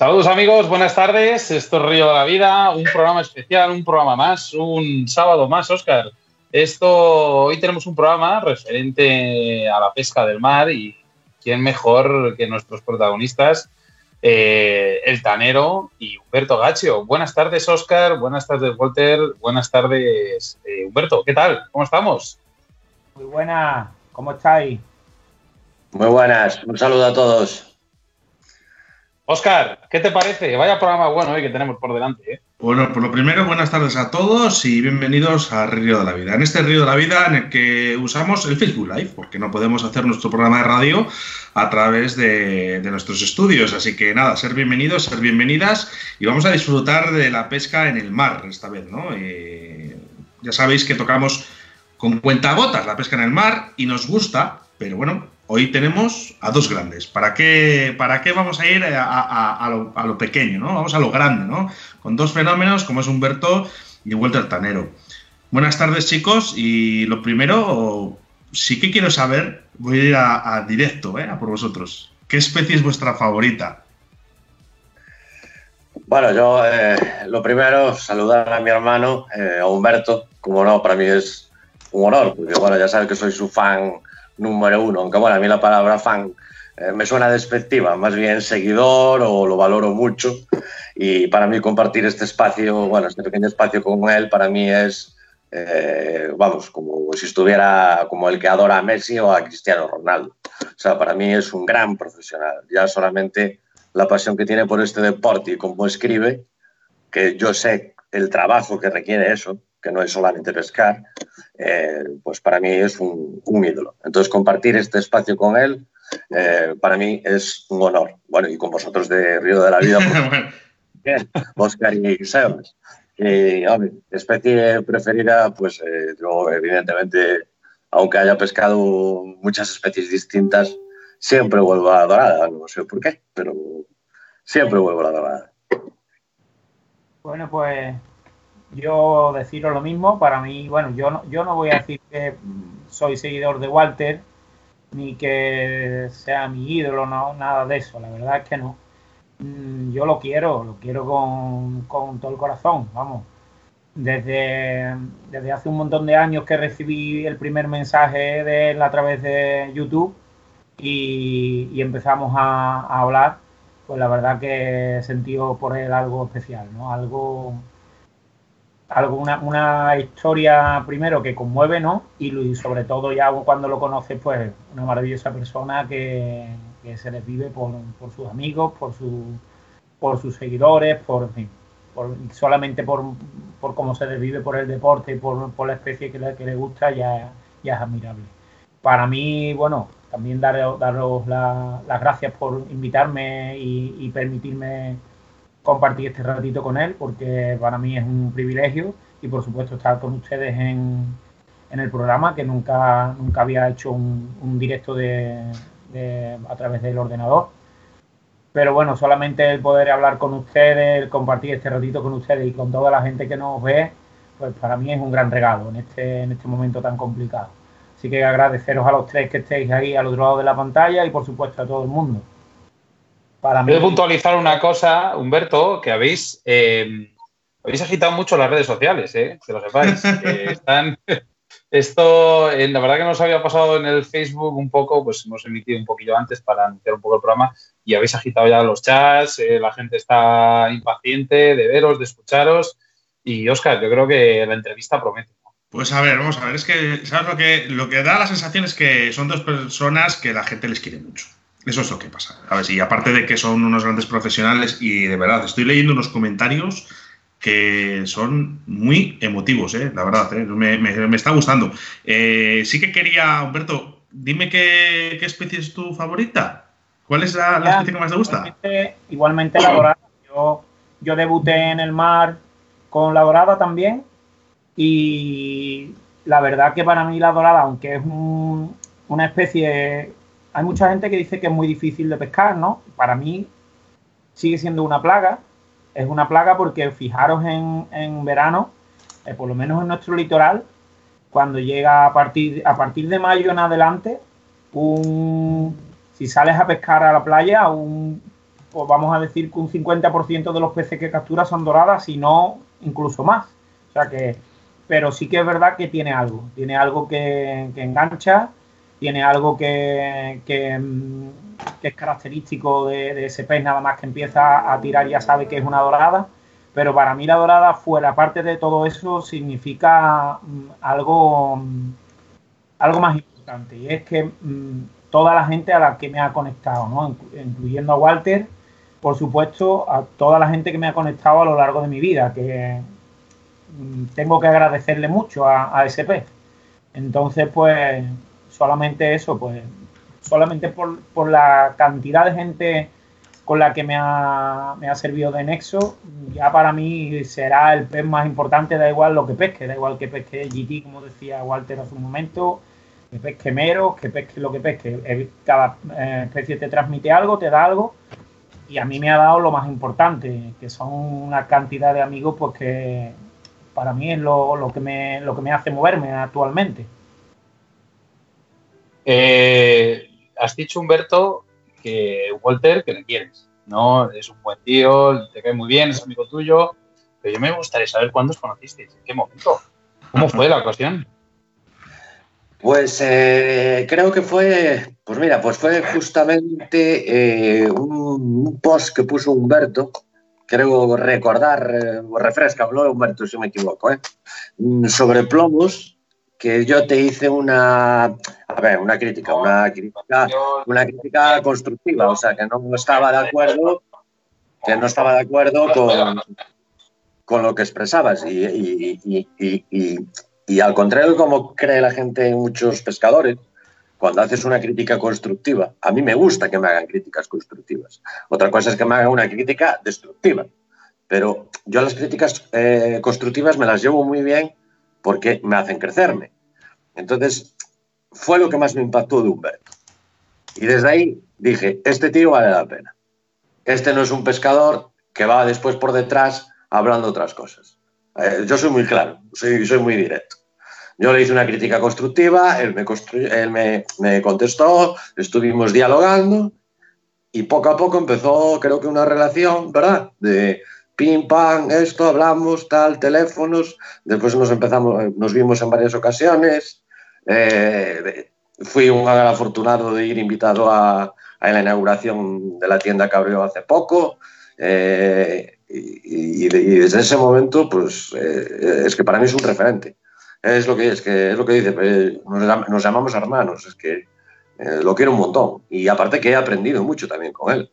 Saludos amigos, buenas tardes. Esto es Río de la Vida, un programa especial, un programa más, un sábado más, Oscar. Esto, hoy tenemos un programa referente a la pesca del mar y quién mejor que nuestros protagonistas, eh, el Tanero y Humberto Gaccio. Buenas tardes, Oscar. Buenas tardes, Walter. Buenas tardes, eh, Humberto. ¿Qué tal? ¿Cómo estamos? Muy buenas. ¿Cómo estáis? Muy buenas. Un saludo a todos. Oscar, ¿qué te parece? Vaya programa bueno hoy que tenemos por delante. ¿eh? Bueno, por lo primero, buenas tardes a todos y bienvenidos a Río de la Vida. En este Río de la Vida en el que usamos el Facebook Live, porque no podemos hacer nuestro programa de radio a través de, nuestros estudios. Así que nada, ser bienvenidos, ser bienvenidas y vamos a disfrutar de la pesca en el mar esta vez, ¿no? Eh, ya sabéis que tocamos con cuentagotas la pesca en el mar y nos gusta, pero bueno, hoy tenemos a dos grandes. ¿Para qué, para qué vamos a ir a, lo, pequeño? ¿no? Vamos a lo grande, ¿no? Con dos fenómenos como es Humberto y Walter Tanero. Buenas tardes, chicos. Y lo primero, sí que quiero saber, voy a ir a, directo, ¿eh? a por vosotros. ¿Qué especie es vuestra favorita? Bueno, yo eh, lo primero, saludar a mi hermano, eh, a Humberto. Como no, para mí es un honor, porque bueno, ya sabes que soy su fan número uno, aunque bueno, a mí la palabra fan eh, me suena despectiva, más bien seguidor o lo valoro mucho y para mí compartir este espacio, bueno, este pequeño espacio con él, para mí es, eh, vamos, como si estuviera como el que adora a Messi o a Cristiano Ronaldo. O sea, para mí es un gran profesional, ya solamente la pasión que tiene por este deporte y cómo escribe, que yo sé el trabajo que requiere eso, que no es solamente pescar, eh, pues para mí es un, ídolo. Entonces, compartir este espacio con él, eh, para mí es un honor. Bueno, y con vosotros de Río de la Vida, pues, Oscar y Sebas. Y, hombre, especie preferida, pues eh, yo, evidentemente, aunque haya pescado muchas especies distintas, siempre vuelvo a la dorada. No sé por qué, pero siempre vuelvo a la dorada. Bueno, pues yo deciros lo mismo, para mí, bueno, yo no, yo no voy a decir que soy seguidor de Walter, ni que sea mi ídolo, no, nada de eso, la verdad es que no. Mm, yo lo quiero, lo quiero con, todo el corazón, vamos. Desde, desde hace un montón de años que recibí el primer mensaje de él a través de YouTube y, empezamos a, a hablar, pues la verdad que he sentido por él algo especial, ¿no? Algo alguna una historia primero que conmueve, ¿no? Y, sobre todo ya cuando lo conoces, pues una maravillosa persona que, se desvive por, por, sus amigos, por, su, por sus seguidores, por, por solamente por, por cómo se desvive por el deporte por, por la especie que le, que le gusta, ya, ya es admirable. Para mí, bueno, también daros, daros las gracias por invitarme y permitirme compartir este ratito con él, porque para mí es un privilegio y por supuesto estar con ustedes en, en el programa, que nunca, nunca había hecho un, directo de, a través del ordenador. Pero bueno, solamente el poder hablar con ustedes, el compartir este ratito con ustedes y con toda la gente que nos ve, pues para mí es un gran regalo en este, en este momento tan complicado. Así que agradeceros a los tres que estéis ahí al otro lado de la pantalla y por supuesto a todo el mundo. Para mí... puntualizar una cosa, Humberto, que habéis, eh, habéis agitado mucho las redes sociales, eh, que lo sepáis. están, esto, eh, la verdad que nos había pasado en el Facebook un poco, pues hemos emitido un poquillo antes para anunciar un poco el programa y habéis agitado ya los chats, la gente está impaciente de veros, de escucharos. Y Oscar, yo creo que la entrevista promete. Pues a ver, vamos a ver, es que, ¿sabes lo que, lo que da la sensación es que son dos personas que la gente les quiere mucho. Eso es lo que pasa. A ver, y aparte de que son unos grandes profesionales y de verdad, estoy leyendo unos comentarios que son muy emotivos, ¿eh? la verdad, ¿eh? me, está gustando. Eh, sí que quería, Humberto, dime qué, especie es tu favorita. ¿Cuál es la, especie que más te gusta? Igualmente, la dorada. Yo, yo debuté en el mar con la dorada también y la verdad que para mí la dorada, aunque es una especie hay mucha gente que dice que es muy difícil de pescar, ¿no? Para mí sigue siendo una plaga. Es una plaga porque fijaros en, verano, eh, por lo menos en nuestro litoral, cuando llega a partir, a partir de mayo en adelante, un, si sales a pescar a la playa, un pues vamos a decir que un 50% de los peces que captura son doradas, si no incluso más. O sea que, pero sí que es verdad que tiene algo, tiene algo que, engancha, tiene algo que, mm, es característico de, ese pez, nada más que empieza a tirar ya sabe que es una dorada. Pero para mí la dorada, fuera parte de todo eso, significa mm, algo, mm, algo más importante. Y es que toda la gente a la que me ha conectado, ¿no? incluyendo a Walter, por supuesto, a toda la gente que me ha conectado a lo largo de mi vida, que tengo que agradecerle mucho a, a ese pez. Entonces, pues, solamente eso, pues, solamente por, la cantidad de gente con la que me ha, me ha, servido de nexo, ya para mí será el pez más importante, da igual lo que pesque, da igual que pesque GT, como decía Walter hace un momento, que pesque mero, que pesque lo que pesque. Cada eh, especie te transmite algo, te da algo, y a mí me ha dado lo más importante, que son una cantidad de amigos pues que para mí es lo, que, me, lo que me hace moverme actualmente. Eh, has dicho, Humberto, que Walter, que le quieres, ¿no? Es un buen tío, te cae muy bien, es amigo tuyo, pero yo me gustaría saber cuándo os conocisteis, en qué momento, cómo fue la ocasión. Pues eh, creo que fue, pues mira, pues fue justamente eh, un, post que puso Humberto, creo recordar, refresca, habló Humberto si me equivoco, mm, sobre plomos, que yo te hice una, a ver, una crítica, una crítica, una crítica constructiva, o sea, que no estaba de acuerdo, que no estaba de acuerdo con, con lo que expresabas y, y y al contrario, como cree la gente, muchos pescadores, cuando haces una crítica constructiva, a mí me gusta que me hagan críticas constructivas. Otra cosa es que me hagan una crítica destructiva. Pero yo las críticas eh, constructivas me las llevo muy bien porque me hacen crecerme. Entonces, fue lo que más me impactó de Humberto. Y desde ahí dije, este tío vale la pena. Este no es un pescador que va después por detrás hablando otras cosas. Eh, yo soy muy claro, soy, soy muy directo. Yo le hice una crítica constructiva, él me, él me, contestó, estuvimos dialogando y poco a poco empezó, creo que una relación, ¿verdad? De pim, pam, esto, hablamos, tal, teléfonos. Después nos empezamos, nos vimos en varias ocasiones. Eh, fui un afortunado de ir invitado a, la inauguración de la tienda que abrió hace poco. Eh, y, desde ese momento, pues eh, es que para mí es un referente es lo que es, que es lo que dice, pues, nos, llamamos hermanos, es que eh, lo quiero un montón. Y aparte que he aprendido mucho también con él.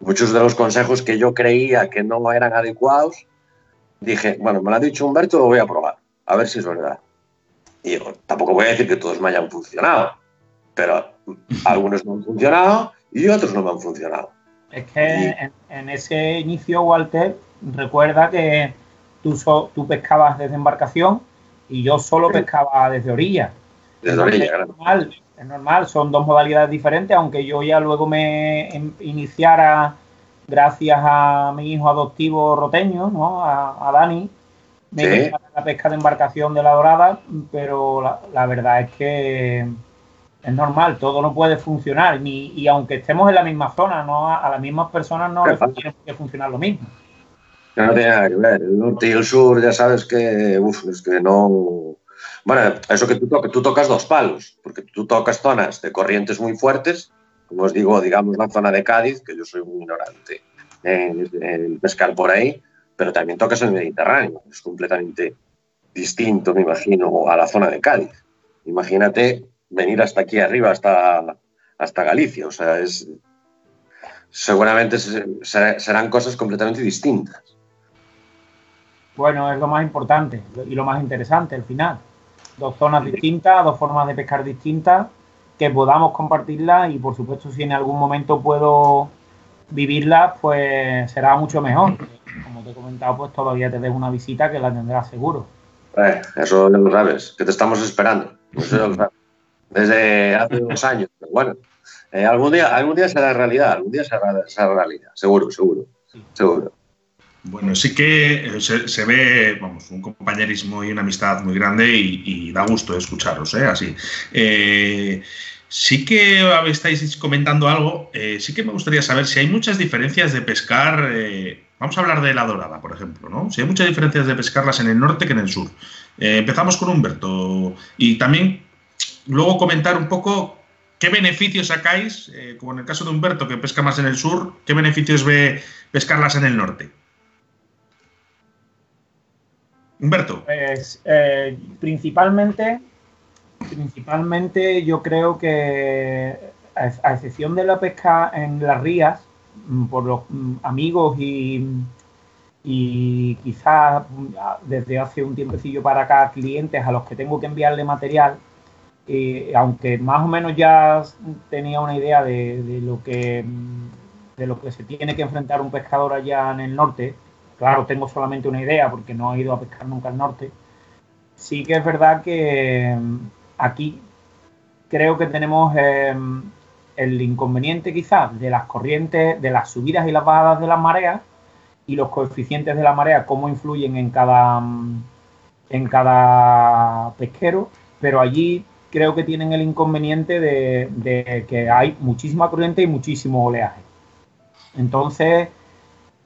Muchos de los consejos que yo creía que no eran adecuados, dije, bueno, me lo ha dicho Humberto, lo voy a probar, a ver si es verdad. Y tampoco voy a decir que todos me hayan funcionado, pero algunos no han funcionado y otros no me han funcionado. Es que en, ese inicio, Walter, recuerda que tú, tú pescabas desde embarcación y yo solo pescaba desde orilla. Desde orilla, normal, es normal, son dos modalidades diferentes, aunque yo ya luego me iniciara, gracias a mi hijo adoptivo roteño, ¿no? a, Dani, me sí. la pesca de embarcación de la dorada, pero la, verdad es que es normal, todo no puede funcionar, ni, y aunque estemos en la misma zona, no a, las mismas personas no les tiene que funcionar lo mismo no tiene nada que ver. El norte y el sur, ya sabes que, uf, es que no. Bueno, eso que tú, tú tocas dos palos, porque tú tocas zonas de corrientes muy fuertes, como os digo, digamos la zona de Cádiz, que yo soy muy ignorante en, pescar por ahí, pero también tocas el Mediterráneo, es completamente distinto, me imagino, a la zona de Cádiz. Imagínate venir hasta aquí arriba, hasta, hasta Galicia, o sea, es, seguramente serán cosas completamente distintas. Bueno, es lo más importante y lo más interesante al final. Dos zonas distintas, dos formas de pescar distintas, que podamos compartirlas y por supuesto si en algún momento puedo vivirlas, pues será mucho mejor. Como te he comentado, pues todavía te dejo una visita que la tendrás seguro. Eh, eso lo sabes, que te estamos esperando. Desde hace unos años. Pero bueno, eh, algún, día, algún día será realidad, algún día será, será realidad, seguro, seguro. Seguro. Bueno, sí que eh, se, ve, un compañerismo y una amistad muy grande y, da gusto escucharos, ¿eh? Así. Eh, Sí que estáis comentando algo, eh, sí que me gustaría saber si hay muchas diferencias de pescar, vamos a hablar de la dorada, por ejemplo, ¿no? Si hay muchas diferencias de pescarlas en el norte que en el sur. Empezamos con Humberto y también luego comentar un poco qué beneficios sacáis, como en el caso de Humberto que pesca más en el sur, qué beneficios ve pescarlas en el norte. Humberto. Pues, principalmente Principalmente yo creo que, a excepción de la pesca en las rías, mm, por los mm, amigos y, y quizás mm, desde hace un tiempecillo para acá clientes a los que tengo que enviarle material, eh, aunque más o menos ya tenía una idea de, lo que de lo que se tiene que enfrentar un pescador allá en el norte, claro, tengo solamente una idea porque no he ido a pescar nunca al norte, sí que es verdad que aquí creo que tenemos em, el inconveniente quizás de las corrientes, de las subidas y las bajadas de las mareas y los coeficientes de la marea, cómo influyen en cada, en cada pesquero, pero allí creo que tienen el inconveniente de, que hay muchísima corriente y muchísimo oleaje. Entonces,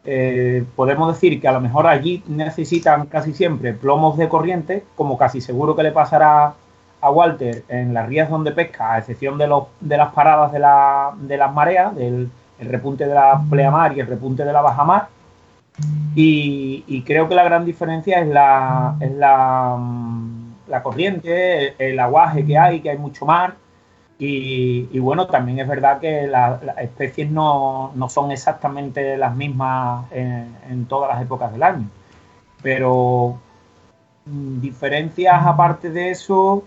eh, podemos decir que a lo mejor allí necesitan casi siempre plomos de corriente, como casi seguro que le pasará a Walter en las rías donde pesca, a excepción de, los, de las paradas de, la, de las mareas, del el repunte de la pleamar y el repunte de la bajamar. Y, creo que la gran diferencia es la, es la, mm, la corriente, el, aguaje que hay, que hay mucho mar. Y, bueno, también es verdad que las especies no, no, son exactamente las mismas en, en todas las épocas del año. Pero mm, diferencias aparte de eso,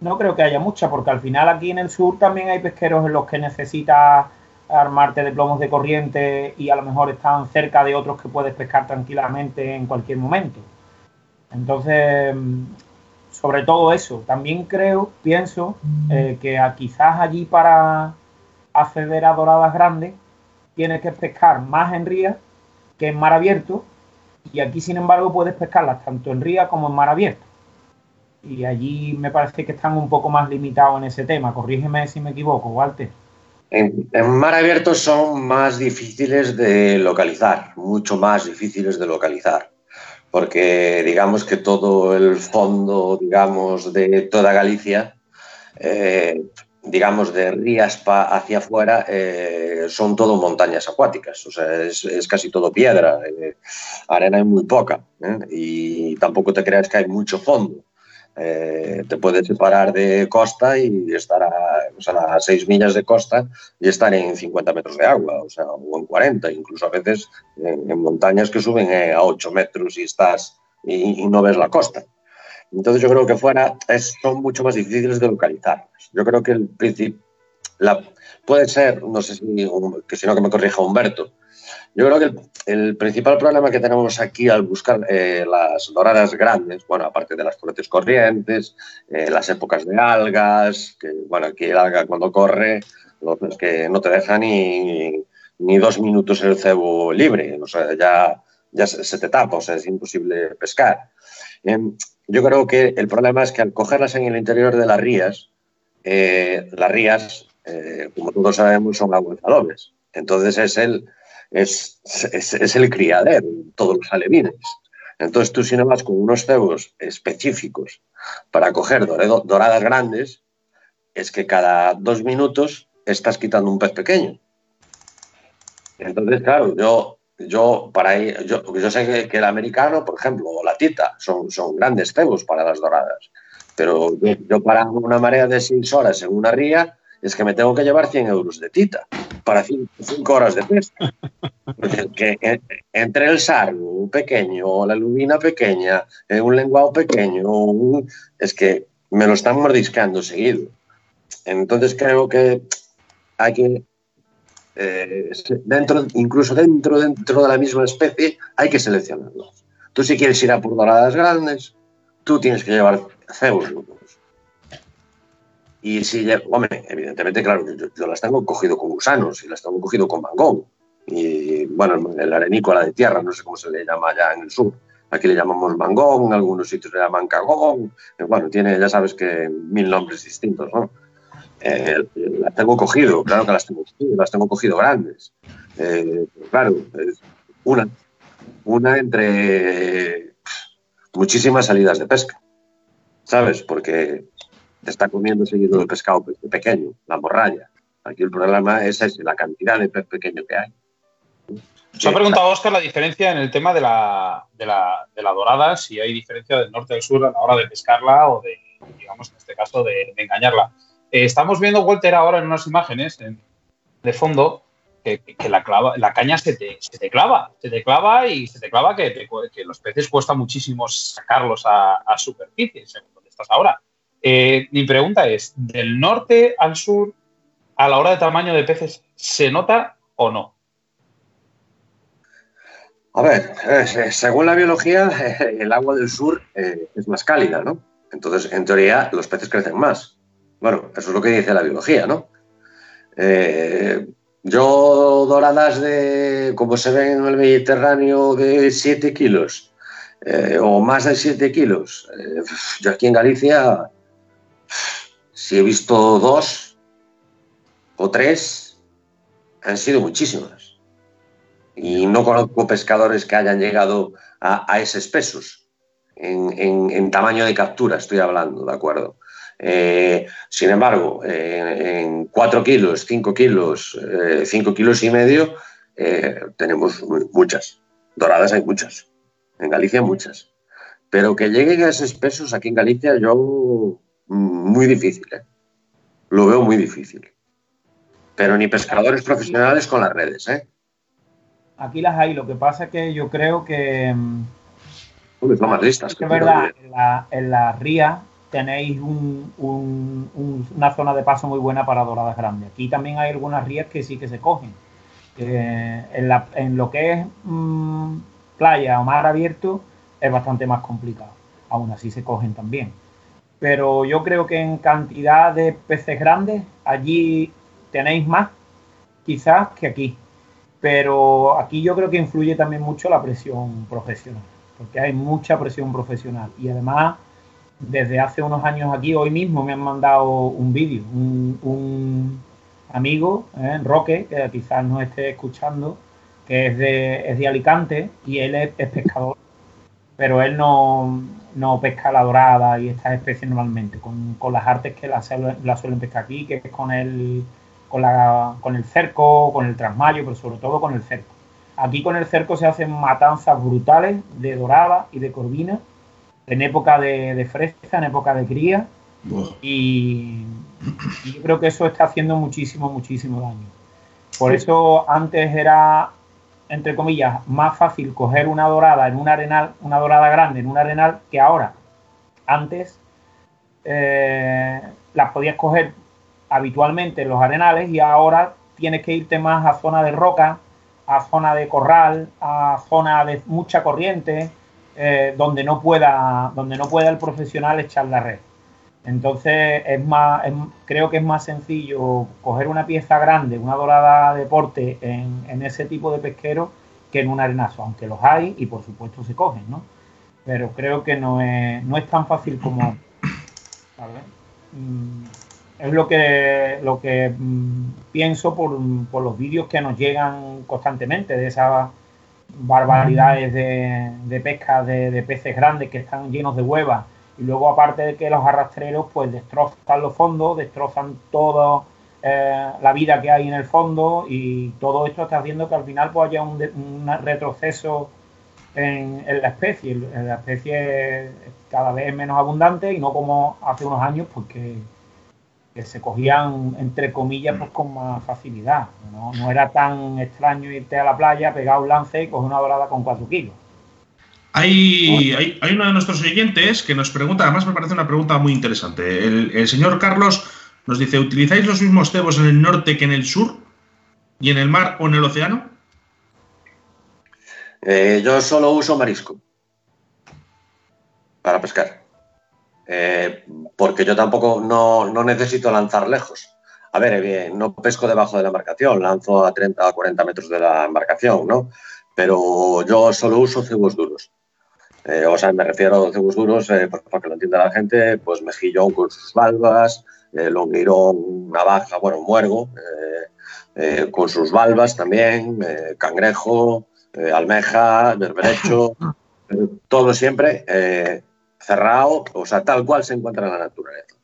no creo que haya mucha, porque al final aquí en el sur también hay pesqueros en los que necesitas armarte de plomos de corriente y a lo mejor están cerca de otros que puedes pescar tranquilamente en cualquier momento. Entonces, sobre todo eso, también creo, pienso, eh, que quizás allí para acceder a doradas grandes tienes que pescar más en ría que en mar abierto y aquí sin embargo puedes pescarlas tanto en ría como en mar abierto y allí me parece que están un poco más limitados en ese tema. Corrígeme si me equivoco, Walter. En, mar abierto son más difíciles de localizar, mucho más difíciles de localizar, porque digamos que todo el fondo, digamos, de toda Galicia, eh, digamos, de Rías hacia afuera, eh, son todo montañas acuáticas, o sea, es, casi todo piedra, eh, arena hay muy poca, y tampoco te creas que hay mucho fondo. Eh, te puedes separar de costa y estar a, 6 millas de costa y estar en 50 metros de agua, o sea, o en 40, incluso a veces en, montañas que suben eh, a 8 metros y estás y, no ves la costa. Entonces yo creo que fuera son mucho más difíciles de localizar. Yo creo que el principio puede ser, no sé si, que si no que me corrija Humberto, yo creo que el, principal problema que tenemos aquí al buscar eh, las doradas grandes, bueno, aparte de las corrientes corrientes, eh, las épocas de algas, que bueno, aquí el alga cuando corre, es que no te deja ni, ni dos minutos el cebo libre, o sea, ya, ya se te tapa, o sea, es imposible pescar. Em, yo creo que el problema es que al cogerlas en el interior de las rías, eh, las rías, como todos sabemos, son aguas Entonces es el, es, es, el criadero, todos los alevines. Entonces tú si no vas con unos cebos específicos para coger doradas grandes, es que cada dos minutos estás quitando un pez pequeño. Entonces, claro, yo, yo, para yo, yo sé que, el americano, por ejemplo, o la tita, son, son grandes cebos para las doradas. Pero yo, yo para una marea de seis horas en una ría, es que me tengo que llevar 100 euros de tita para cinco, horas de pesca. que entre el sargo pequeño, la lubina pequeña, eh, un lenguado pequeño, es que me lo están mordiscando seguido. Entonces creo que hay que, eh, dentro, incluso dentro, dentro de la misma especie, hay que seleccionarlos. Tú si quieres ir a por doradas grandes, tú tienes que llevar cebos y si, hombre, evidentemente, claro, yo, las tengo cogido con gusanos y las tengo cogido con mangón. Y bueno, el arenícola de tierra, no sé cómo se le llama allá en el sur. Aquí le llamamos mangón, en algunos sitios le llaman cagón. Bueno, tiene, ya sabes que mil nombres distintos, ¿no? eh, las tengo cogido, claro que las tengo cogido, las tengo cogido grandes. Eh, claro, una, una entre muchísimas salidas de pesca, ¿sabes? Porque te está comiendo seguido el pescado pequeño, la morralla. Aquí el problema es la cantidad de pez pequeño que hay. Se ha preguntado Oscar la diferencia en el tema de la, de, la, de la, dorada, si hay diferencia del norte al sur a la hora de pescarla o de, digamos, en este caso, de, engañarla. Eh, estamos viendo, Walter, ahora en unas imágenes de fondo que, la, clava, la, caña se te, se te, clava, se te clava y se te clava que, que los peces cuesta muchísimo sacarlos a, a superficie, según donde estás ahora. Eh, mi pregunta es, ¿del norte al sur, a la hora de tamaño de peces, se nota o no? A ver, eh, según la biología, el agua del sur eh, es más cálida, ¿no? Entonces, en teoría, los peces crecen más. Bueno, eso es lo que dice la biología, ¿no? yo, doradas de, como se ven en el Mediterráneo, de 7 kilos o más de 7 kilos, yo aquí en Galicia si he visto dos o tres, han sido muchísimas. Y no conozco pescadores que hayan llegado a, esos pesos. En, tamaño de captura estoy hablando, ¿de acuerdo? Eh, sin embargo, en 4 kilos, 5 kilos, 5 eh, kilos y medio, eh, tenemos muchas. Doradas hay muchas. En Galicia muchas. Pero que lleguen a esos pesos aquí en Galicia, yo muy difícil. ¿eh? Lo veo muy difícil. Pero ni pescadores profesionales con las redes. ¿eh? Aquí las hay. Lo que pasa es que yo creo que. Mm, son más listas. Es verdad, en la, ría tenéis una zona de paso muy buena para doradas grandes. Aquí también hay algunas rías que sí que se cogen. Eh, en, lo que es mm, playa o mar abierto es bastante más complicado. Aún así se cogen también pero yo creo que en cantidad de peces grandes allí tenéis más quizás que aquí. Pero aquí yo creo que influye también mucho la presión profesional, porque hay mucha presión profesional. Y además, desde hace unos años aquí, hoy mismo me han mandado un vídeo, un, amigo, eh, Roque, que quizás no esté escuchando, que es de, es de Alicante y él es pescador, pero él no, no pesca la dorada y estas especies normalmente, con, las artes que la, suelen pescar aquí, que es con el, con, la, con el cerco, con el trasmayo, pero sobre todo con el cerco. Aquí con el cerco se hacen matanzas brutales de dorada y de corvina en época de, de fresa, en época de cría. Y, y, yo creo que eso está haciendo muchísimo, muchísimo daño. Por eso antes era entre comillas, más fácil coger una dorada en un arenal, una dorada grande en un arenal que ahora. Antes eh, las podías coger habitualmente en los arenales y ahora tienes que irte más a zona de roca, a zona de corral, a zona de mucha corriente, eh, donde no pueda, donde no pueda el profesional echar la red. Entonces es más, creo que es más sencillo coger una pieza grande, una dorada deporte en, en, ese tipo de pesquero que en un arenazo, aunque los hay y por supuesto se cogen, ¿no? Pero creo que no es, no es tan fácil como... Mm, es lo que, lo que mm, pienso por, por los vídeos que nos llegan constantemente de esas barbaridades de, de pesca de, de peces grandes que están llenos de huevas y luego aparte de que los arrastreros pues destrozan los fondos, destrozan toda eh, la vida que hay en el fondo y todo esto está haciendo que al final pues haya un, retroceso en, la especie. La especie cada vez menos abundante y no como hace unos años pues que, se cogían entre comillas pues con más facilidad. ¿no? no era tan extraño irte a la playa, pegar un lance y coger una dorada con 4 kilos. Hay, uno de nuestros oyentes que nos pregunta, además me parece una pregunta muy interesante. El, señor Carlos nos dice, ¿utilizáis los mismos cebos en el norte que en el sur? ¿Y en el mar o en el océano? Eh, yo solo uso marisco para pescar. Eh, porque yo tampoco no, necesito lanzar lejos. A ver, eh, no pesco debajo de la embarcación, lanzo a 30 o 40 metros de la embarcación, ¿no? Pero yo solo uso cebos duros. Eh, o sea, me refiero a cebos duros, eh, para que lo entienda la gente, pues mejillón con sus valvas, eh, longuirón, navaja, bueno, muergo, con sus valvas también, cangrejo, almeja, berberecho, todo siempre cerrado, o sea, tal cual se encuentra en la naturaleza.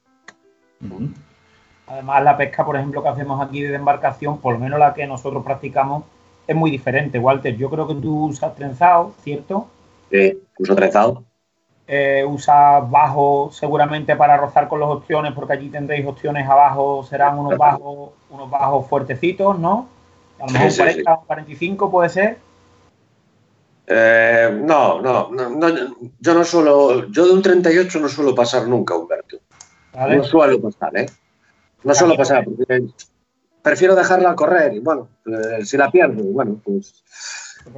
Además, la pesca, por ejemplo, que hacemos aquí de embarcación, por lo menos la que nosotros practicamos, es muy diferente, Walter. Yo creo que tú usas trenzado, ¿cierto? Sí, uso trenzado. Eh, usas bajo seguramente para rozar con los opciones, porque allí tendréis opciones abajo, serán unos bajos, unos bajos fuertecitos, ¿no? A lo mejor 40 o 45 puede ser. Eh, no, no, no, yo no suelo, yo de un 38 no suelo pasar nunca, Humberto. No suelo pasar, ¿eh? No suelo pasar, porque prefiero dejarla correr y bueno, eh, si la pierdo, bueno, pues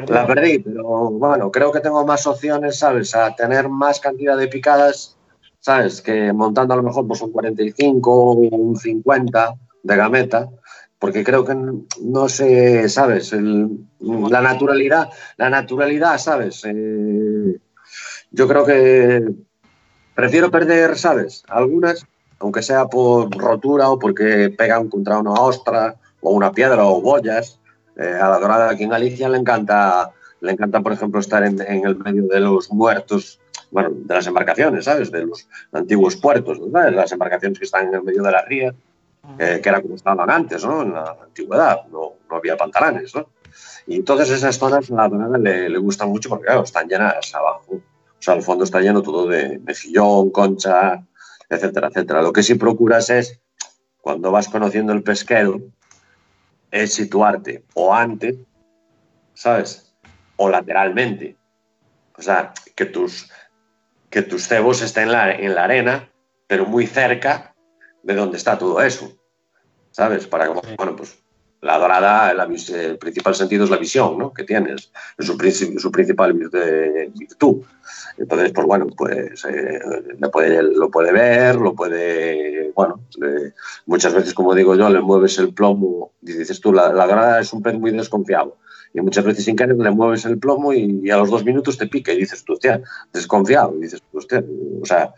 la perdí, pero bueno, creo que tengo más opciones, ¿sabes? A tener más cantidad de picadas, ¿sabes? Que montando a lo mejor pues un 45 o un 50 de gameta, porque creo que no sé, ¿sabes? la naturalidad, la naturalidad, ¿sabes? Eh, yo creo que prefiero perder, ¿sabes? Algunas, aunque sea por rotura o porque pegan contra una ostra o una piedra o boyas, eh, a la dorada aquí en Galicia le encanta, le encanta, por ejemplo, estar en, el medio de los muertos, bueno, de las embarcaciones, ¿sabes? De los antiguos puertos, ¿sabes? Las embarcaciones que están en el medio de la ría, que era como estaban antes, ¿no? En la antigüedad, no, no había pantalanes, ¿no? Y entonces esas zonas a la dorada le, le gustan mucho porque, claro, están llenas abajo. O sea, el fondo está lleno todo de mejillón, concha, etcétera, etcétera. Lo que sí procuras es, cuando vas conociendo el pesquero, es situarte o antes, ¿sabes? O lateralmente. O sea, que tus, que tus cebos estén en la, en la arena, pero muy cerca de donde está todo eso. ¿Sabes? Para que, bueno, pues la dorada, el principal sentido es la visión, ¿no? Que tienes, es su, su principal virtud. Entonces, pues bueno, pues eh, puede, lo puede ver, lo puede, bueno, muchas veces, como digo yo, le mueves el plomo y dices tú, la, la grada es un pez muy desconfiado. Y muchas veces sin querer le mueves el plomo y, a los dos minutos te pica y dices tú, hostia, desconfiado. Y dices tú, hostia, o sea,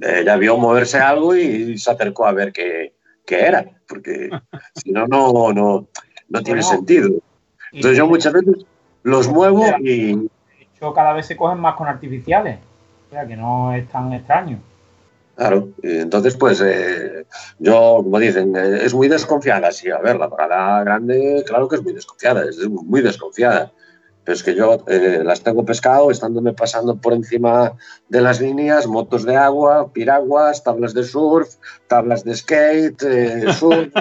ella vio moverse algo y se acercó a ver qué, qué era, porque si no, no, no, no tiene sentido. Entonces yo muchas veces los muevo y cada vez se cogen más con artificiales. O sea, que no es tan extraño. Claro, entonces pues eh, yo, como dicen, eh, es muy desconfiada, sí, a ver, la parada grande, claro que es muy desconfiada, es muy desconfiada, pero es que yo eh, las tengo pescado, estándome pasando por encima de las líneas, motos de agua, piraguas, tablas de surf, tablas de skate, surf.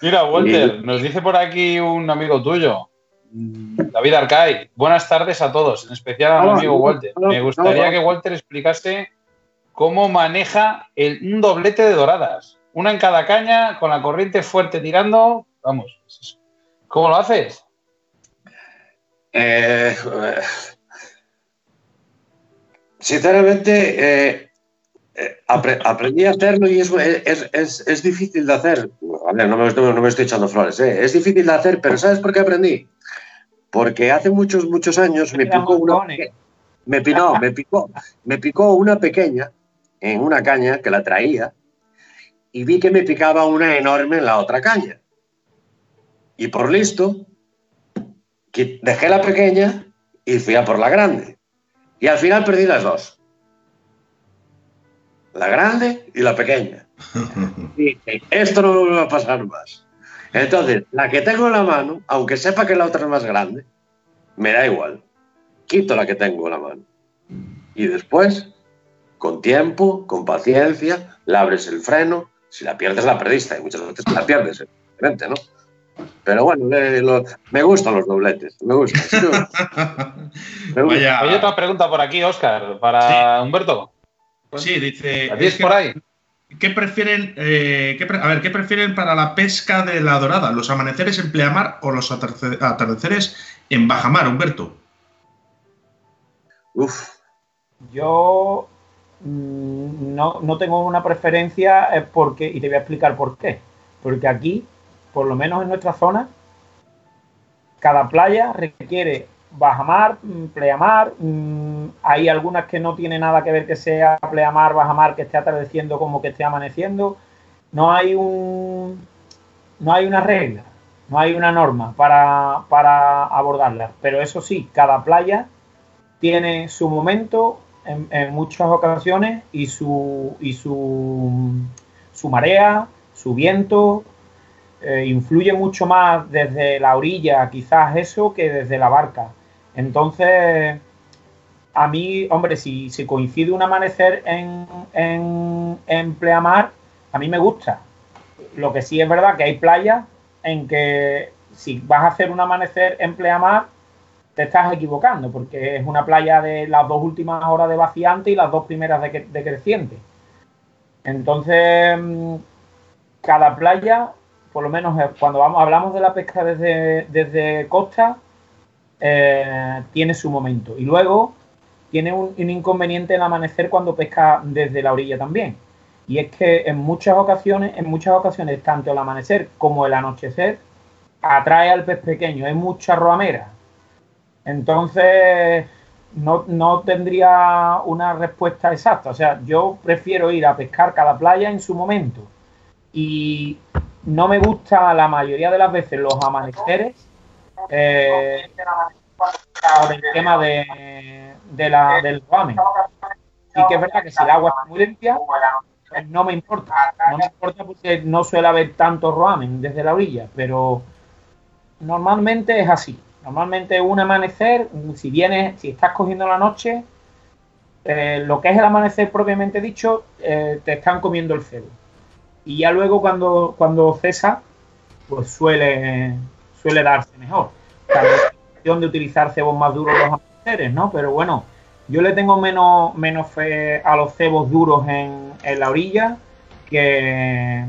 Mira, Walter, nos dice por aquí un amigo tuyo, David Arcay, buenas tardes a todos, en especial a mi amigo Walter. Me gustaría que Walter explicase cómo maneja el, un doblete de doradas. Una en cada caña, con la corriente fuerte tirando. Vamos, ¿cómo lo haces? Eh, sinceramente, eh, eh, aprendí a hacerlo y es, difícil de hacer. no me, no me, estoy echando flores. Es difícil de hacer, pero ¿sabes por qué aprendí? porque hace muchos, muchos años me picó una, me, me, picó, me picó una pequeña en una caña que la traía y vi que me picaba una enorme en la otra caña. Y por listo, dejé la pequeña y fui a por la grande. Y al final perdí las dos. La grande y la pequeña. Y esto no me va a pasar más. Entonces, la que tengo en la mano, aunque sepa que la otra es más grande, me da igual. Quito la que tengo en la mano. Y después, con tiempo, con paciencia, le abres el freno. Si la pierdes, la perdiste. Y muchas veces la pierdes, evidentemente, ¿no? Pero bueno, me gustan los dobletes. Me gustan. Hay otra pregunta por aquí, Oscar, para Humberto. Sí, dice. ¿La tienes por ahí? ¿Qué prefieren, eh, a ver, ¿qué prefieren para la pesca de la dorada? ¿Los amaneceres en pleamar o los atardeceres en bajamar, Humberto? Uf. Yo mm, no, tengo una preferencia porque, y te voy a explicar por qué. Porque aquí, por lo menos en nuestra zona, cada playa requiere bajamar, mm, pleamar. Mm, hay algunas que no tiene nada que ver que sea pleamar, bajamar, que esté atardeciendo como que esté amaneciendo. No hay un no hay una regla, no hay una norma para, para abordarla. Pero eso sí, cada playa tiene su momento en, muchas ocasiones y su y su, su marea, su viento, eh, influye mucho más desde la orilla, quizás eso, que desde la barca. Entonces, a mí, hombre, si, si coincide un amanecer en, en, pleamar, a mí me gusta. Lo que sí es verdad que hay playas en que si vas a hacer un amanecer en pleamar, te estás equivocando, porque es una playa de las dos últimas horas de vaciante y las dos primeras de, de creciente. Entonces, mm, cada playa por lo menos eh, cuando vamos, hablamos de la pesca desde, desde costa, eh, tiene su momento. Y luego tiene un, inconveniente el amanecer cuando pesca desde la orilla también. Y es que en muchas ocasiones, en muchas ocasiones, tanto el amanecer como el anochecer atrae al pez pequeño, es mucha roamera. Entonces, no, no, tendría una respuesta exacta. O sea, yo prefiero ir a pescar cada playa en su momento. Y no me gusta la mayoría de las veces los amaneceres eh, por el tema de, la, del ramen. Y que es verdad que si el agua está muy limpia, pues no me importa. No me importa porque no suele haber tanto ramen desde la orilla, pero normalmente es así. Normalmente un amanecer, si vienes, si estás cogiendo la noche, eh, lo que es el amanecer propiamente dicho, eh, te están comiendo el cebo y ya luego cuando, cuando cesa, pues suele, suele darse mejor. La de utilizar cebos más duros los amaneceres, ¿no? Pero bueno, yo le tengo menos, menos fe a los cebos duros en, en la orilla que,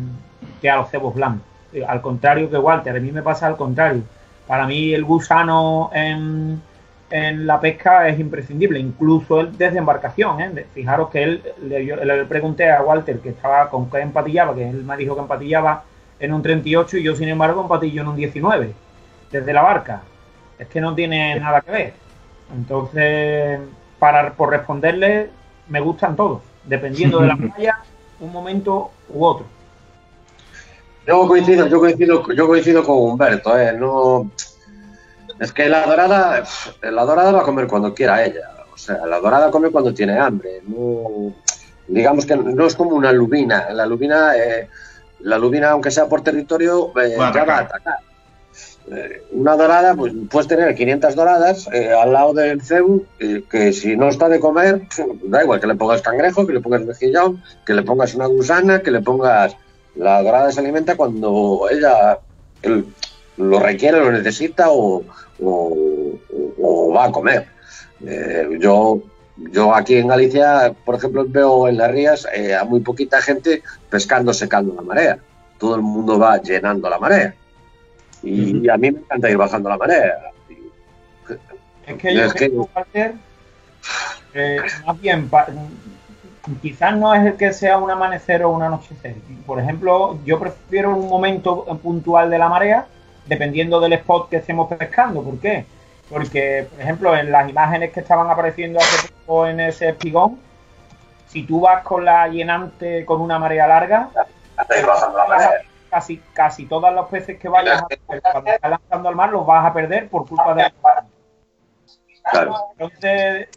que a los cebos blancos. Al contrario que Walter, a mí me pasa al contrario. Para mí el gusano en, en la pesca es imprescindible, incluso el desde embarcación. ¿eh? Fijaros que él, le, yo, le pregunté a Walter que estaba con qué empatillaba, que él me dijo que empatillaba en un 38 y yo sin embargo empatillo en un 19, desde la barca. Es que no tiene nada que ver. Entonces, para por responderle, me gustan todos, dependiendo de la playa, un momento u otro. Yo coincido, yo coincido, yo coincido con Humberto, ¿eh? no es que la dorada, la dorada va a comer cuando quiera ella. O sea, la dorada come cuando tiene hambre. No, digamos que no es como una lubina. La lubina, eh, la lubina, aunque sea por territorio, eh, ya va a atacar. Eh, una dorada, pues puedes tener 500 doradas al lado del cebu, que si no está de comer, da igual que le pongas cangrejo, que le pongas mejillón, que le pongas una gusana, que le pongas. La dorada se alimenta cuando ella lo requiere, lo necesita o, o, va a comer. Eh, yo, yo aquí en Galicia, por ejemplo, veo en las rías eh, a muy poquita gente pescando, secando la marea. Todo el mundo va llenando la marea. Y, a mí me encanta ir bajando la marea. Es que yo creo que eh, más bien, quizás no es el que sea un amanecer o un anochecer. Por ejemplo, yo prefiero un momento puntual de la marea dependiendo del spot que estemos pescando. ¿Por qué? Porque, por ejemplo, en las imágenes que estaban apareciendo hace poco en ese espigón, si tú vas con la llenante con una marea larga, casi, casi todos los peces que vayas a cuando estás lanzando al mar los vas a perder por culpa de la Entonces,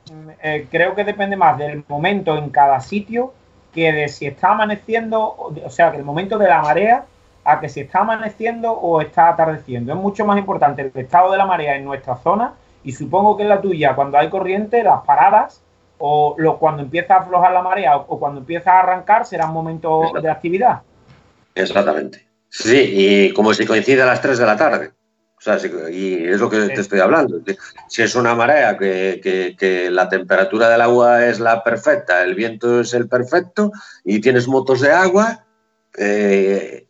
eh, creo que depende más del momento en cada sitio que de si está amaneciendo, o sea, que el momento de la marea a que si está amaneciendo o está atardeciendo. Es mucho más importante el estado de la marea en nuestra zona y supongo que en la tuya, cuando hay corriente, las paradas o lo, cuando empieza a aflojar la marea o, cuando empieza a arrancar serán momentos de actividad. Exactamente. Sí, y como si coincide a las 3 de la tarde. O sea, y es lo que te estoy hablando. Si es una marea que, que, la temperatura del agua es la perfecta, el viento es el perfecto y tienes motos de agua, eh,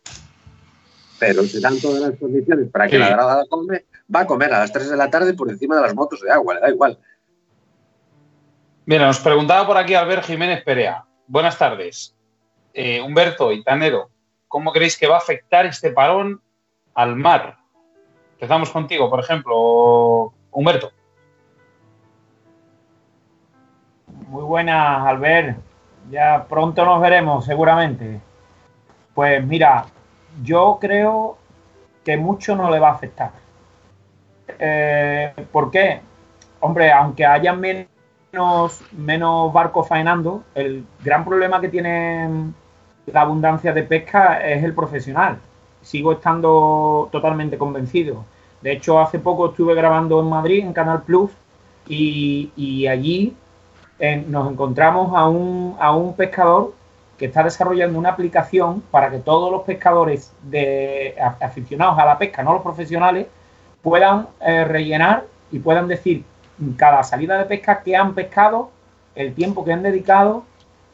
pero se dan todas las condiciones para que la grada come, va a comer a las 3 de la tarde por encima de las motos de agua, le da igual. Mira, nos preguntaba por aquí Albert Jiménez Perea. Buenas tardes. Eh, Humberto y Tanero, ¿cómo creéis que va a afectar este parón al mar? Empezamos contigo, por ejemplo, Humberto. Muy buenas, Albert. Ya pronto nos veremos, seguramente. Pues mira, yo creo que mucho no le va a afectar. Eh, ¿Por qué? Hombre, aunque haya menos, menos barcos faenando, el gran problema que tiene la abundancia de pesca es el profesional. Sigo estando totalmente convencido. De hecho, hace poco estuve grabando en Madrid, en Canal Plus, y, allí eh, nos encontramos a un, a un pescador que está desarrollando una aplicación para que todos los pescadores de, aficionados a la pesca, no los profesionales, puedan eh, rellenar y puedan decir cada salida de pesca que han pescado, el tiempo que han dedicado,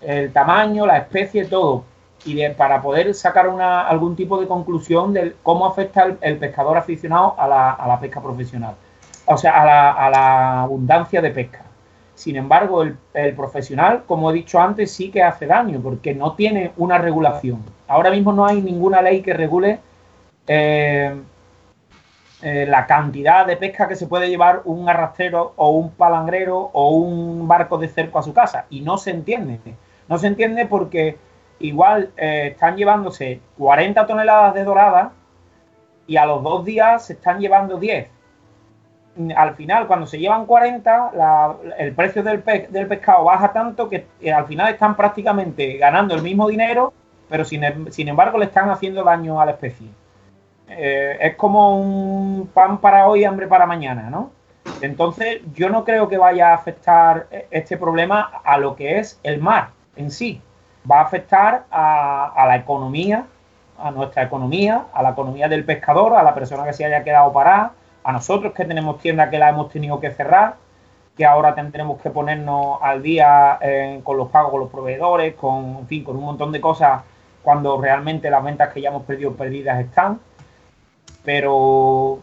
el tamaño, la especie, todo. Y para poder sacar una, algún tipo de conclusión de cómo afecta el, pescador aficionado a la, a la, pesca profesional. O sea, a la, a la abundancia de pesca. Sin embargo, el, profesional, como he dicho antes, sí que hace daño porque no tiene una regulación. Ahora mismo no hay ninguna ley que regule eh, eh, la cantidad de pesca que se puede llevar un arrastrero o un palangrero o un barco de cerco a su casa. Y no se entiende. No se entiende porque igual eh, están llevándose 40 toneladas de dorada y a los dos días se están llevando 10 al final, cuando se llevan 40, el precio del, del, pescado baja tanto que eh, al final están prácticamente ganando el mismo dinero, pero sin, sin embargo le están haciendo daño a la especie. Eh, es como un pan para hoy, hambre para mañana, ¿no? Entonces, yo no creo que vaya a afectar eh, este problema a lo que es el mar en sí. Va a afectar a, a la economía, a nuestra economía, a la economía del pescador, a la persona que se haya quedado parada a nosotros que tenemos tienda que la hemos tenido que cerrar, que ahora tendremos que ponernos al día eh, con los pagos con los proveedores, con, en fin, con un montón de cosas cuando realmente las ventas que ya hemos perdido perdidas están. Pero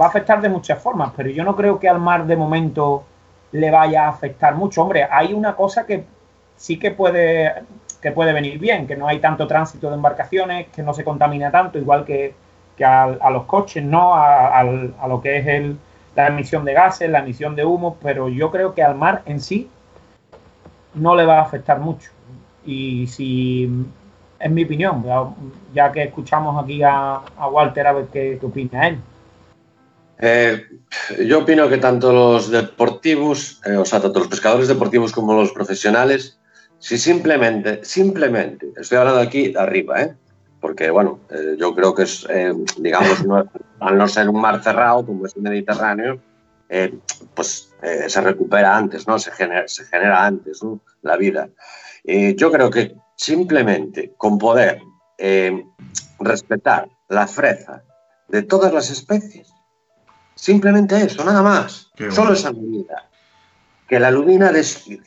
va a afectar de muchas formas, pero yo no creo que al mar de momento le vaya a afectar mucho. Hombre, hay una cosa que sí que puede, que puede venir bien, que no hay tanto tránsito de embarcaciones, que no se contamina tanto, igual que a, los coches, no a, lo que es la emisión de gases, la emisión de humo, pero yo creo que al mar en sí no le va a afectar mucho. Y si, es mi opinión, ya, que escuchamos aquí a, Walter a ver qué, opina él. Eh, yo opino que tanto los deportivos, eh, o sea, tanto los pescadores deportivos como los profesionales, si simplemente, simplemente, estoy hablando aquí de arriba, ¿eh? Porque bueno, eh, yo creo que es, eh, digamos, al no ser un mar cerrado como es el Mediterráneo, eh, pues se recupera antes, ¿no? Se genera, se genera antes la vida. yo creo que simplemente con poder respetar la freza de todas las especies, simplemente eso, nada más, solo esa medida, que la lubina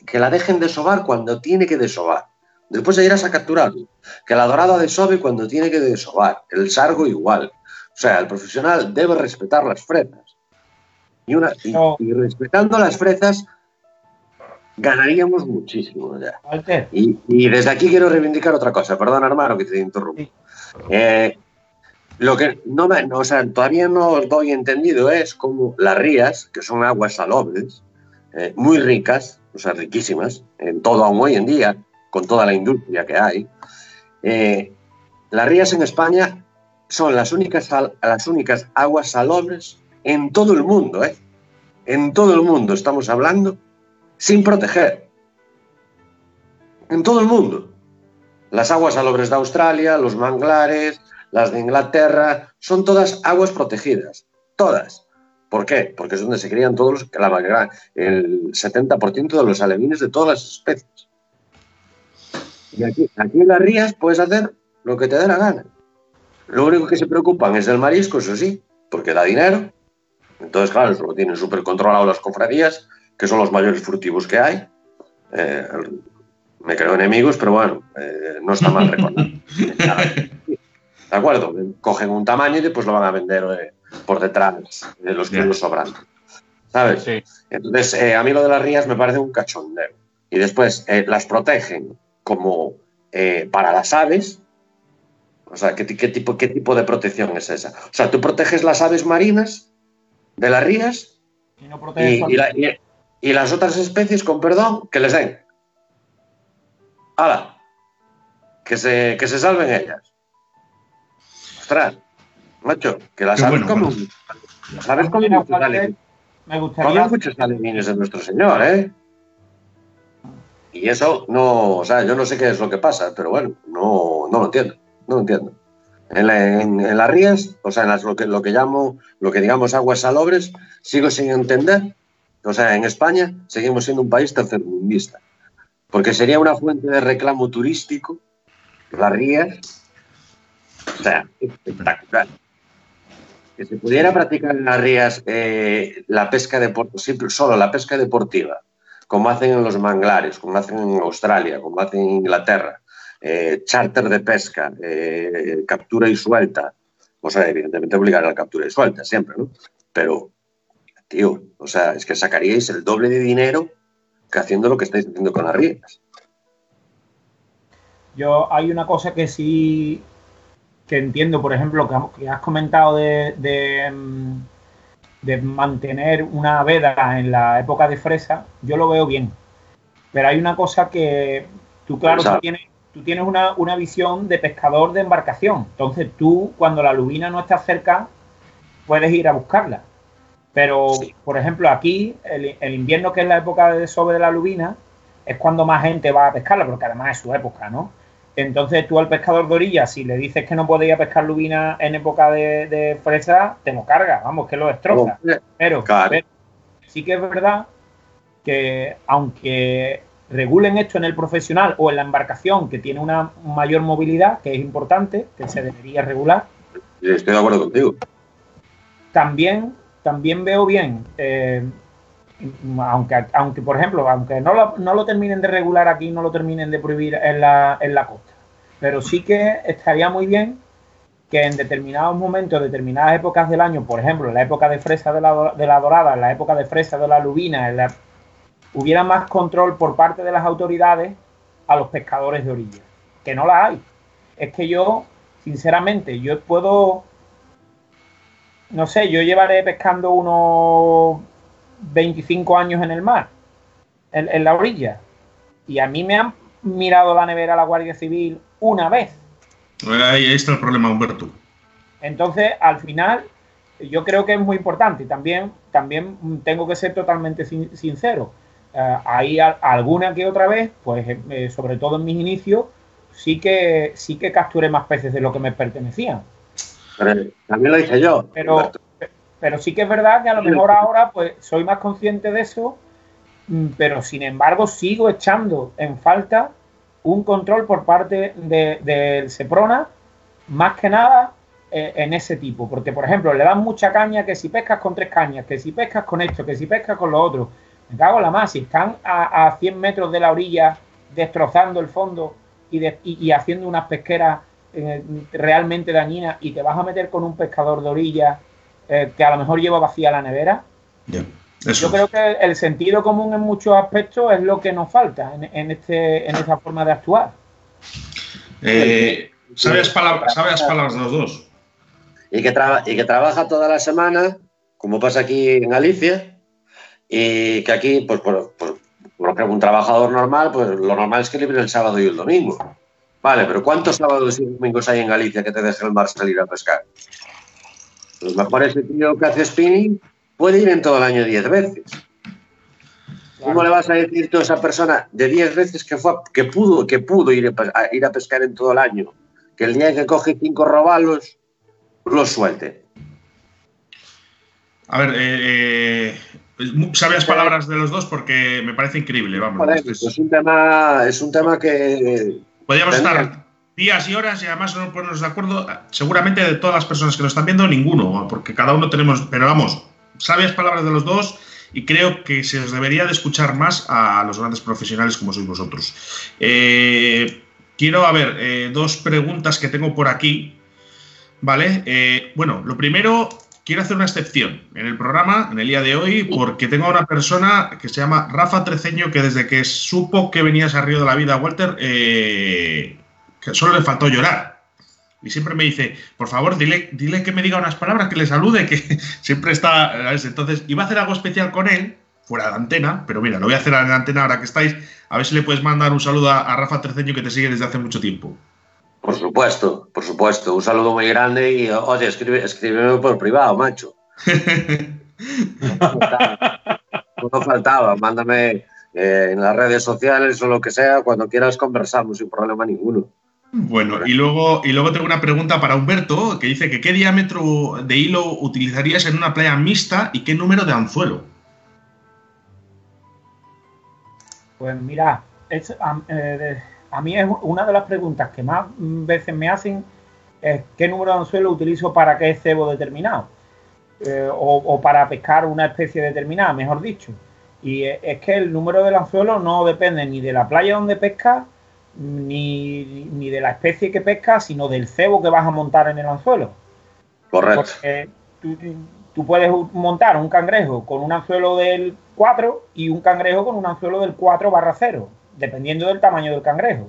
que la dejen desovar cuando tiene que desovar Después irás a capturarlo. Que la dorada desove cuando tiene que desovar. El sargo igual. O sea, el profesional debe respetar las fresas. Y, una, y, respetando las fresas, ganaríamos muchísimo ya. Y, desde aquí quiero reivindicar otra cosa. Perdón, hermano, que te interrumpo. Eh, lo que no, me, o sea, todavía no os doy entendido es cómo las rías, que son aguas salobres, eh, muy ricas, o sea, riquísimas, en todo aún hoy en día, con toda la industria que hay. Eh, las rías en España son las únicas, las únicas aguas salobres en todo el mundo, ¿eh? En todo el mundo estamos hablando sin proteger. En todo el mundo. Las aguas salobres de Australia, los manglares, las de Inglaterra, son todas aguas protegidas. Todas. ¿Por qué? Porque es donde se crían todos los, la, el 70% de los alevines de todas las especies. Y aquí, en las rías puedes hacer lo que te dé la gana. Lo único que se preocupan es del marisco, eso sí, porque da dinero. Entonces, claro, eso lo tienen súper controlado las cofradías, que son los mayores furtivos que hay. Eh, me creo enemigos, pero bueno, eh, no está mal recordar. ¿De acuerdo? Cogen un tamaño y después lo van a vender eh, por detrás de los kilos sobrantes. ¿Sabes? Entonces, a mí lo de las rías me parece un cachondeo. Y después las protegen como eh, para las aves. O sea, ¿qué, tipo, ¿qué tipo de protección es esa? O sea, tú proteges las aves marinas de las rías y, las otras especies, con perdón, que les den. ¡Hala! Que se, que se salven ellas. Ostras, macho, que las sabes como. ¿Sabes cómo Me gustaría. muchos alevines de nuestro Señor, ¿eh? Y eso no, o sea, yo no sé qué es lo que pasa, pero bueno, no, no lo entiendo, no lo entiendo. En, las rías, o sea, en lo, que, lo que llamo, lo que digamos aguas salobres, sigo sin entender. O sea, en España seguimos siendo un país tercermundista, porque sería una fuente de reclamo turístico, las rías, o sea, espectacular. Que se pudiera practicar en las rías eh, la pesca deportiva, solo la pesca deportiva, como hacen en los manglares, como hacen en Australia, como hacen en Inglaterra, eh, charter de pesca, eh, captura y suelta, o sea, evidentemente obligar a la captura y suelta siempre, ¿no? Pero, tío, o sea, es que sacaríais el doble de dinero que haciendo lo que estáis haciendo con las rías. Yo hay una cosa que sí que entiendo, por ejemplo, que, has comentado de, de, mm, de, mantener una veda en la época de fresa, yo lo veo bien. Pero hay una cosa que tú, claro, tú tienes, tú tienes una, una, visión de pescador de embarcación. Entonces tú, cuando la lubina no está cerca, puedes ir a buscarla. Pero, por ejemplo, aquí, el, el, invierno, que es la época de sobre de la lubina, es cuando más gente va a pescarla, porque además es su época, ¿no? Entonces tú al pescador de orilla, si le dices que no puede ir a pescar lubina en época de, fresa, te lo carga, vamos, que lo destroza. Pero, sí que es verdad que aunque regulen esto en el profesional o en la embarcación que tiene una mayor movilidad, que es importante, que se debería regular. Estoy de acuerdo contigo. También, también veo bien eh, aunque, aunque por ejemplo, aunque no lo, no lo terminen de regular aquí, no lo terminen de prohibir en la, en la costa, pero sí que estaría muy bien que en determinados momentos, determinadas épocas del año, por ejemplo, en la época de fresa de la, de la dorada, en la época de fresa de la lubina, hubiera más control por parte de las autoridades a los pescadores de orilla, que no la hay. Es que yo, sinceramente, yo puedo, no sé, yo llevaré pescando unos 25 años en el mar, en, la orilla. Y a mí me han mirado la nevera la Guardia Civil una vez. Ahí está el problema, Humberto. Entonces, al final, yo creo que es muy importante. Y también, también tengo que ser totalmente sincero. Uh, hay alguna que otra vez, pues eh, sobre todo en mis inicios, sí que sí que capturé más peces de lo que me pertenecían. también lo hice yo. Pero, pero sí que es verdad que a lo mejor ahora pues soy más consciente de eso, mm, pero sin embargo sigo echando en falta un control por parte del de, Seprona, más que nada eh, en ese tipo. Porque, por ejemplo, le dan mucha caña que si pescas con tres cañas, que si pescas con esto, que si pescas con lo otro. Me cago en la más, si están a, a 100 metros de la orilla destrozando el fondo y, haciendo unas pesqueras eh, realmente dañinas y te vas a meter con un pescador de orilla eh, que a lo mejor lleva vacía la nevera. Yo creo que el sentido común en muchos aspectos es lo que nos falta en, este, en esa forma de actuar. Eh, ¿sabes, palabras, palabras de los dos? Y que, y que trabaja toda la semana, como pasa aquí en Galicia, y que aquí, pues por, por, por un trabajador normal, pues lo normal es que libre el sábado y el domingo. Vale, pero ¿cuántos sábados y domingos hay en Galicia que te deje el mar salir a pescar? A lo mejor ese tío que hace spinning puede ir en todo el año 10 veces. ¿Cómo le vas a decir tú a esa persona de 10 veces que, fue, que pudo, que pudo ir a, ir a pescar en todo el año? Que el día que coge cinco robalos, los suelte. A ver, eh, eh, sabias palabras de los dos porque me parece increíble. Vamos, es, un tema, es un tema que. Podríamos estar días y horas y además no ponernos de acuerdo, seguramente de todas las personas que lo están viendo, ninguno, porque cada uno tenemos, pero vamos, sabias palabras de los dos y creo que se os debería de escuchar más a los grandes profesionales como sois vosotros. Eh, quiero, a ver, eh, dos preguntas que tengo por aquí, ¿vale? Eh, bueno, lo primero, quiero hacer una excepción en el programa, en el día de hoy, porque tengo a una persona que se llama Rafa Treceño, que desde que supo que venías a Río de la Vida, Walter, que solo le faltó llorar. Y siempre me dice, por favor, dile, dile que me diga unas palabras, que le salude, que siempre está. Entonces, iba a hacer algo especial con él, fuera de la antena, pero mira, lo voy a hacer en la antena ahora que estáis. A ver si le puedes mandar un saludo a, Rafa Treceño que te sigue desde hace mucho tiempo. Por supuesto, por supuesto. Un saludo muy grande y, oye, escribe, escríbeme por privado, macho. no faltaba, mándame eh, en las redes sociales o lo que sea, cuando quieras conversamos sin problema ninguno. Bueno, y luego, y luego tengo una pregunta para Humberto, que dice que qué diámetro de hilo utilizarías en una playa mixta y qué número de anzuelo. Pues mira, eh, a, mí es una de las preguntas que más veces me hacen es qué número de anzuelo utilizo para qué cebo determinado. Eh, o, para pescar una especie determinada, mejor dicho. Y es que el número del anzuelo no depende ni de la playa donde pesca, ni, ni de la especie que pesca, sino del cebo que vas a montar en el anzuelo. Correcto. Porque tú, puedes montar un cangrejo con un anzuelo del 4 y un cangrejo con un anzuelo del 4 barra 0, dependiendo del tamaño del cangrejo.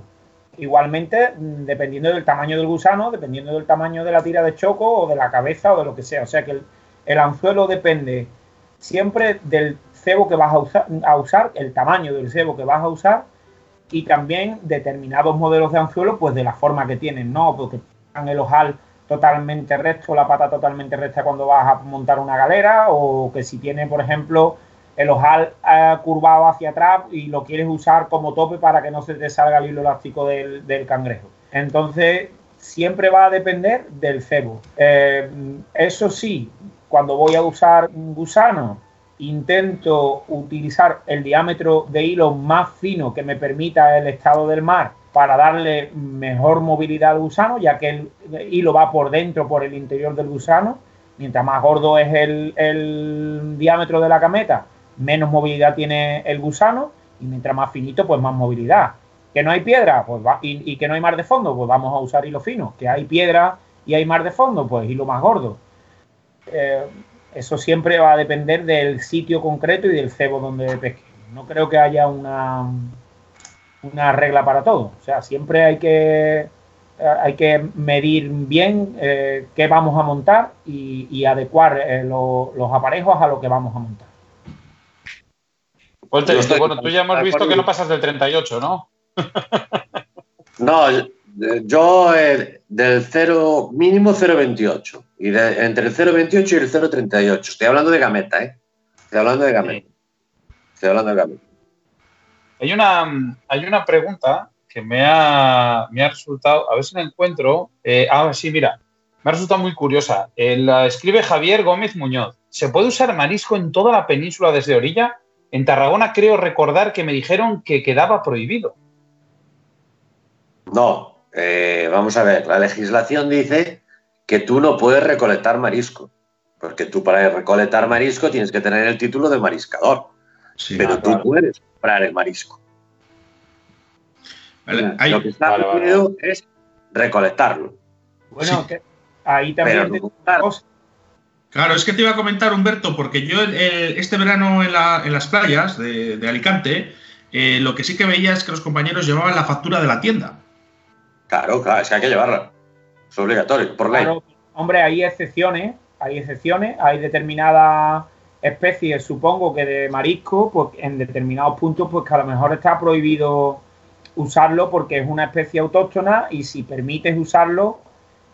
Igualmente, dependiendo del tamaño del gusano, dependiendo del tamaño de la tira de choco o de la cabeza o de lo que sea. O sea que el, el anzuelo depende siempre del cebo que vas a usar, a usar, el tamaño del cebo que vas a usar y también determinados modelos de anzuelo, pues de la forma que tienen, ¿no? Porque tengan el ojal totalmente recto, la pata totalmente recta cuando vas a montar una galera, o que si tiene, por ejemplo, el ojal eh, curvado hacia atrás y lo quieres usar como tope para que no se te salga el hilo elástico del, del cangrejo. Entonces, siempre va a depender del cebo. Eh, eso sí, cuando voy a usar un gusano, intento utilizar el diámetro de hilo más fino que me permita el estado del mar para darle mejor movilidad al gusano, ya que el hilo va por dentro, por el interior del gusano. Mientras más gordo es el, diámetro de la cameta, menos movilidad tiene el gusano y mientras más finito, pues más movilidad. Que no hay piedra pues y, que no hay mar de fondo, pues vamos a usar hilo fino. Que hay piedra y hay mar de fondo, pues hilo más gordo. Eh, eso siempre va a depender del sitio concreto y del cebo donde pesque. No creo que haya una, una regla para todo. O sea, siempre hay que, hay que medir bien eh, qué vamos a montar y, adecuar eh, los aparejos a lo que vamos a montar. bueno, tú ya hemos visto que no pasas del 38, ¿no? no, yo eh, del 0, mínimo 0,28. Y entre el 0,28 y el 0,38. Estoy hablando de gameta, ¿eh? Estoy hablando de gameta. Estoy hablando de gameta. Hay una, hay una pregunta que me ha, me ha resultado, a ver si la encuentro. Eh, ah, sí, mira, me ha resultado muy curiosa. Eh, la escribe Javier Gómez Muñoz. ¿Se puede usar marisco en toda la península desde orilla? En Tarragona creo recordar que me dijeron que quedaba prohibido. No, eh, vamos a ver, la legislación dice que tú no puedes recolectar marisco, porque tú para recolectar marisco tienes que tener el título de mariscador, pero tú puedes comprar el marisco. Lo que está prohibido es recolectarlo. Bueno, ahí también... Claro, es que te iba a comentar, Humberto, porque yo este verano en, las playas de, Alicante, eh, lo que sí que veía es que los compañeros llevaban la factura de la tienda. Claro, claro, es que hay que llevarla. Es obligatorio, por ley. hombre, hay excepciones, hay excepciones, hay determinadas especies, supongo que de marisco, pues en determinados puntos, pues que a lo mejor está prohibido usarlo porque es una especie autóctona y si permites usarlo,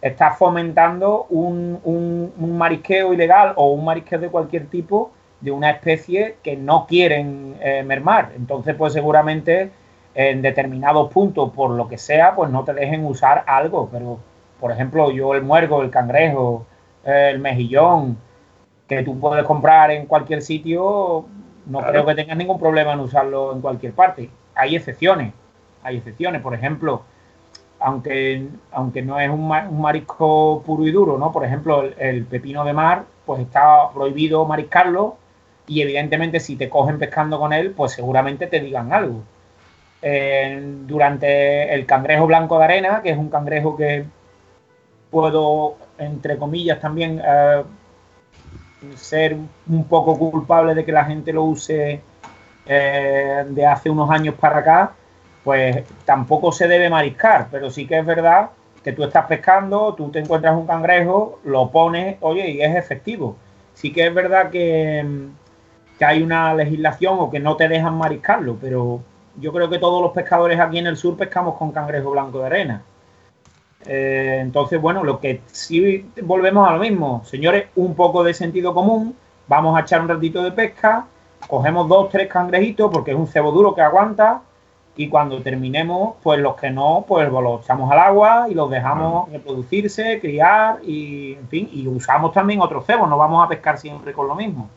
estás fomentando un, un, marisqueo ilegal o un marisqueo de cualquier tipo de una especie que no quieren eh, mermar. Entonces, pues seguramente en determinados puntos, por lo que sea, pues no te dejen usar algo. Pero, por ejemplo, yo el muergo, el cangrejo, el mejillón, que tú puedes comprar en cualquier sitio, no creo que tengas ningún problema en usarlo en cualquier parte. Hay excepciones, hay excepciones. Por ejemplo, aunque, aunque no es un, marisco puro y duro, ¿no? Por ejemplo, el, el, pepino de mar, pues está prohibido mariscarlo y evidentemente si te cogen pescando con él, pues seguramente te digan algo durante el cangrejo blanco de arena, que es un cangrejo que puedo, entre comillas, también eh, ser un poco culpable de que la gente lo use eh, de hace unos años para acá, pues tampoco se debe mariscar, pero sí que es verdad que tú estás pescando, tú te encuentras un cangrejo, lo pones, oye, y es efectivo. Sí que es verdad que que hay una legislación o que no te dejan mariscarlo, pero yo creo que todos los pescadores aquí en el sur pescamos con cangrejo blanco de arena. Eh, entonces, bueno, lo que sí volvemos a lo mismo, señores, un poco de sentido común, vamos a echar un ratito de pesca, cogemos dos, tres cangrejitos porque es un cebo duro que aguanta y cuando terminemos, pues los que no, pues los echamos al agua y los dejamos reproducirse, criar y, en fin, y usamos también otros cebos, no vamos a pescar siempre con lo mismo.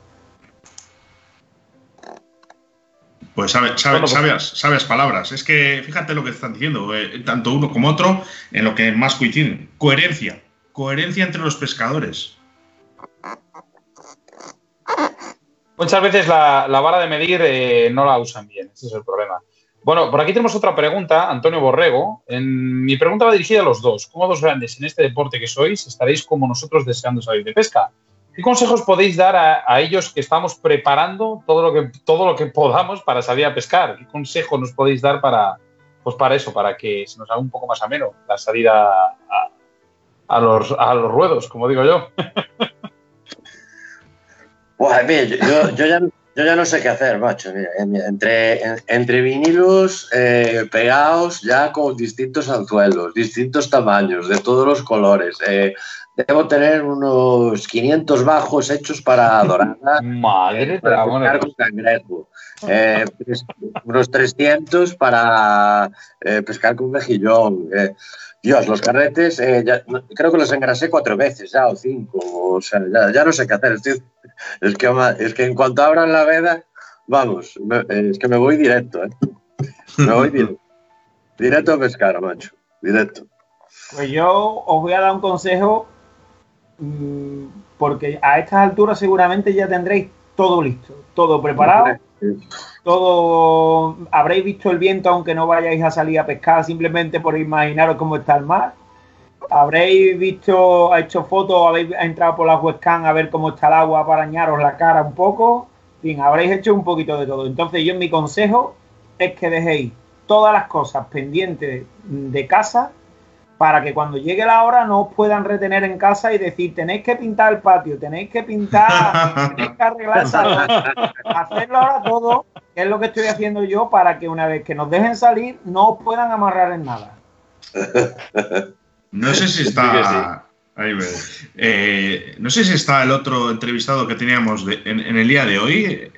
Pues sabes, sabias, palabras. Es que fíjate lo que están diciendo, eh, tanto uno como otro, en lo que más coinciden. Coherencia. Coherencia entre los pescadores. Muchas veces la, vara de medir eh, no la usan bien, ese es el problema. Bueno, por aquí tenemos otra pregunta, Antonio Borrego. En, mi pregunta va dirigida a los dos. ¿Cómo dos grandes en este deporte que sois estaréis como nosotros deseando salir de pesca? ¿Qué consejos podéis dar a, ellos que estamos preparando todo lo que, todo lo que podamos para salir a pescar? ¿Qué consejo nos podéis dar para, pues para eso, para que se nos haga un poco más ameno la salida a, los, a los ruedos, como digo yo? Pues yo, yo, ya, yo ya no sé qué hacer, macho. entre, entre vinilos eh, pegados ya con distintos anzuelos, distintos tamaños, de todos los colores. Eh, Debo tener unos 500 bajos hechos para dorada. Madre, para pescar con cangrejo. Eh, unos 300 para eh, pescar con mejillón. Eh, Dios, los carretes, creo que los engrasé cuatro veces ya o cinco. O sea, ya, no sé qué hacer. es, que, es que en cuanto abran la veda, vamos, es que me voy directo. Me voy directo. Directo a pescar, macho. Directo. Pues yo os voy a dar un consejo porque a estas alturas seguramente ya tendréis todo listo, todo preparado, todo habréis visto el viento aunque no vayáis a salir a pescar simplemente por imaginaros cómo está el mar. Habréis visto, hecho fotos, habéis entrado por la webcam a ver cómo está el agua para bañaros la cara un poco. En fin, habréis hecho un poquito de todo. Entonces yo mi consejo es que dejéis todas las cosas pendientes de casa para que cuando llegue la hora no os puedan retener en casa y decir, tenéis que pintar el patio, tenéis que pintar, tenéis que arreglar hacerlo ahora todo, que es lo que estoy haciendo yo, para que una vez que nos dejen salir no os puedan amarrar en nada. No sé si está... Eh, no sé si está el otro entrevistado que teníamos en, en el día de hoy.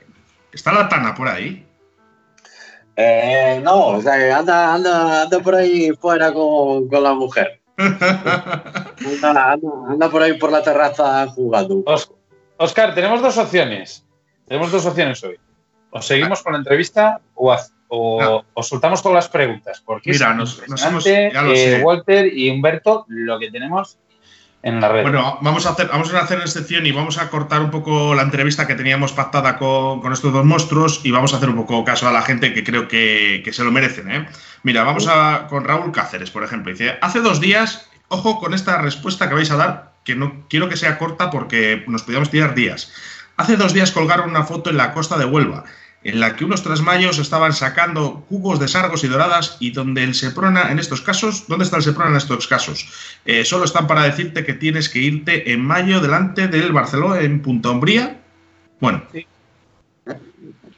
¿Está la Tana por ahí? Eh, no, o sea, anda, anda, anda por ahí fuera con, con la mujer. anda, anda, por ahí por la terraza jugando. Oscar, tenemos dos opciones. Tenemos dos opciones hoy. O seguimos con la entrevista o, o, soltamos con las preguntas. Porque Mira, nos, nos hemos, eh, Walter y Humberto, lo que tenemos bueno, vamos a hacer, vamos a hacer excepción y vamos a cortar un poco la entrevista que teníamos pactada con, estos dos monstruos y vamos a hacer un poco caso a la gente que creo que, se lo merecen. ¿eh? Mira, vamos a con Raúl Cáceres, por ejemplo. Dice, hace dos días, ojo con esta respuesta que vais a dar, que no quiero que sea corta porque nos podíamos tirar días. Hace dos días colgaron una foto en la costa de Huelva en la que unos trasmayos estaban sacando cubos de sargos y doradas y donde el Seprona en estos casos, ¿dónde está el Seprona en estos casos? Eh, solo están para decirte que tienes que irte en mayo delante del Barcelona en Punta Umbría. Bueno. Sí.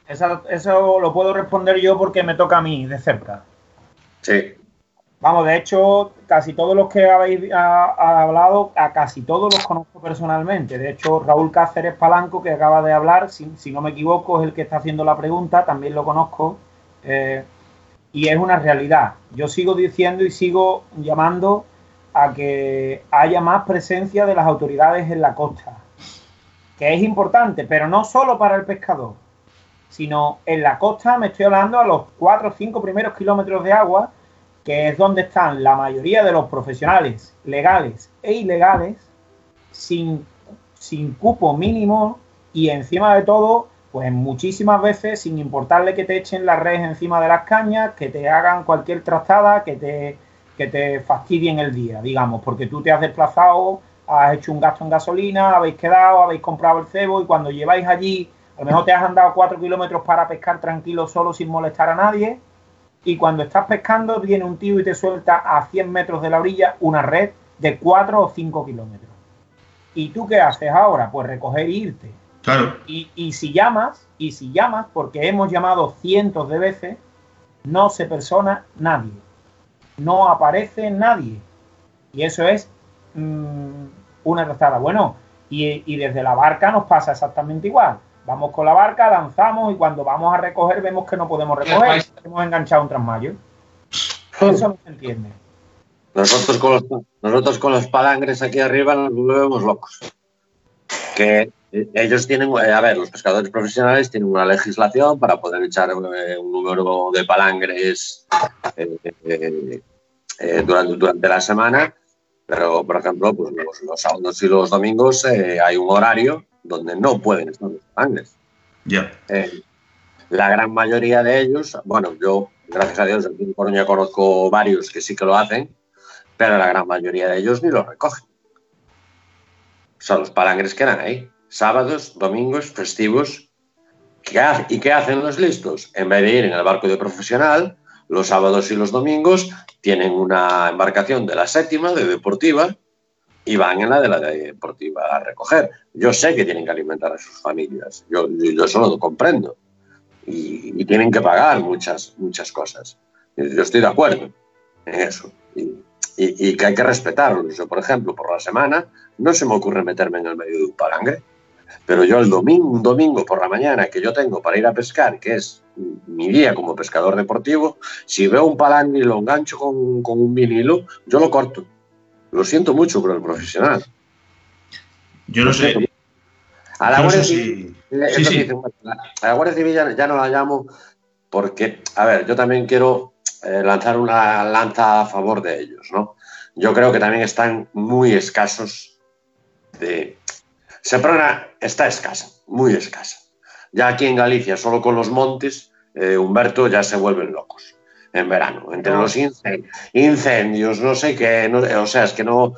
eso lo puedo responder yo porque me toca a mí de cerca. Sí. Vamos, de hecho, casi todos los que habéis hablado, a casi todos los conozco personalmente. De hecho, Raúl Cáceres Palanco, que acaba de hablar, si, no me equivoco, es el que está haciendo la pregunta, también lo conozco. Eh, y es una realidad. Yo sigo diciendo y sigo llamando a que haya más presencia de las autoridades en la costa, que es importante, pero no solo para el pescador, sino en la costa, me estoy hablando a los cuatro o cinco primeros kilómetros de agua, que es donde están la mayoría de los profesionales legales e ilegales, sin, sin cupo mínimo y encima de todo, pues muchísimas veces sin importarle que te echen las redes encima de las cañas, que te hagan cualquier trastada, que te, que te fastidien el día, digamos, porque tú te has desplazado, has hecho un gasto en gasolina, habéis quedado, habéis comprado el cebo y cuando lleváis allí, a lo mejor te has andado cuatro kilómetros para pescar tranquilo solo sin molestar a nadie y cuando estás pescando viene un tío y te suelta a 100 metros de la orilla una red de 4 o 5 kilómetros. ¿Y tú qué haces ahora? Pues recoger e irte. Claro. Y, y si llamas, y si llamas, porque hemos llamado cientos de veces, no se persona nadie. No aparece nadie. Y eso es mm, una trazada. Bueno, y, y desde la barca nos pasa exactamente igual. Vamos con la barca, lanzamos y cuando vamos a recoger vemos que no podemos recoger. Hemos enganchado un trasmayo. Eso no se entiende. Nosotros con los, nosotros con los palangres aquí arriba nos volvemos locos. Que ellos tienen, eh, a ver, los pescadores profesionales tienen una legislación para poder echar eh, un número de palangres eh, eh, eh, durante, durante la semana, pero por ejemplo, pues los, los sábados y los domingos eh, hay un horario donde no pueden estar los palangres. Ya. Eh, la gran mayoría de ellos, bueno, yo, gracias a Dios, aquí en Coruña conozco varios que sí que lo hacen, pero la gran mayoría de ellos ni lo recogen. O sea, los palangres quedan ahí. Sábados, domingos, festivos. ¿Qué ha- ¿Y qué hacen los listos? En vez de ir en el barco de profesional, los sábados y los domingos tienen una embarcación de la séptima, de deportiva, y van en la de la de deportiva a recoger. Yo sé que tienen que alimentar a sus familias, yo, yo, yo eso lo comprendo. Y, y tienen que pagar muchas, muchas cosas. Yo estoy de acuerdo en eso. Y, y- y que hay que respetarlos. Yo, por ejemplo, por la semana, no se me ocurre meterme en el medio de un palangre. Pero yo el domingo, un domingo por la mañana que yo tengo para ir a pescar, que es mi día como pescador deportivo, si veo un palangre y lo engancho con, con un vinilo, yo lo corto. Lo siento mucho por el profesional. Yo no sé. A la Guardia Civil, Sí, sí. a la Guardia ya no la llamo porque, a ver, yo también quiero eh, lanzar una lanza a favor de ellos, ¿no? Yo creo que también están muy escasos de... Seprona está escasa, muy escasa. Ya aquí en Galicia, solo con los montes, eh, Humberto, ya se vuelven locos en verano. Entre los incen- incendios, no sé qué, no- o sea, es que no,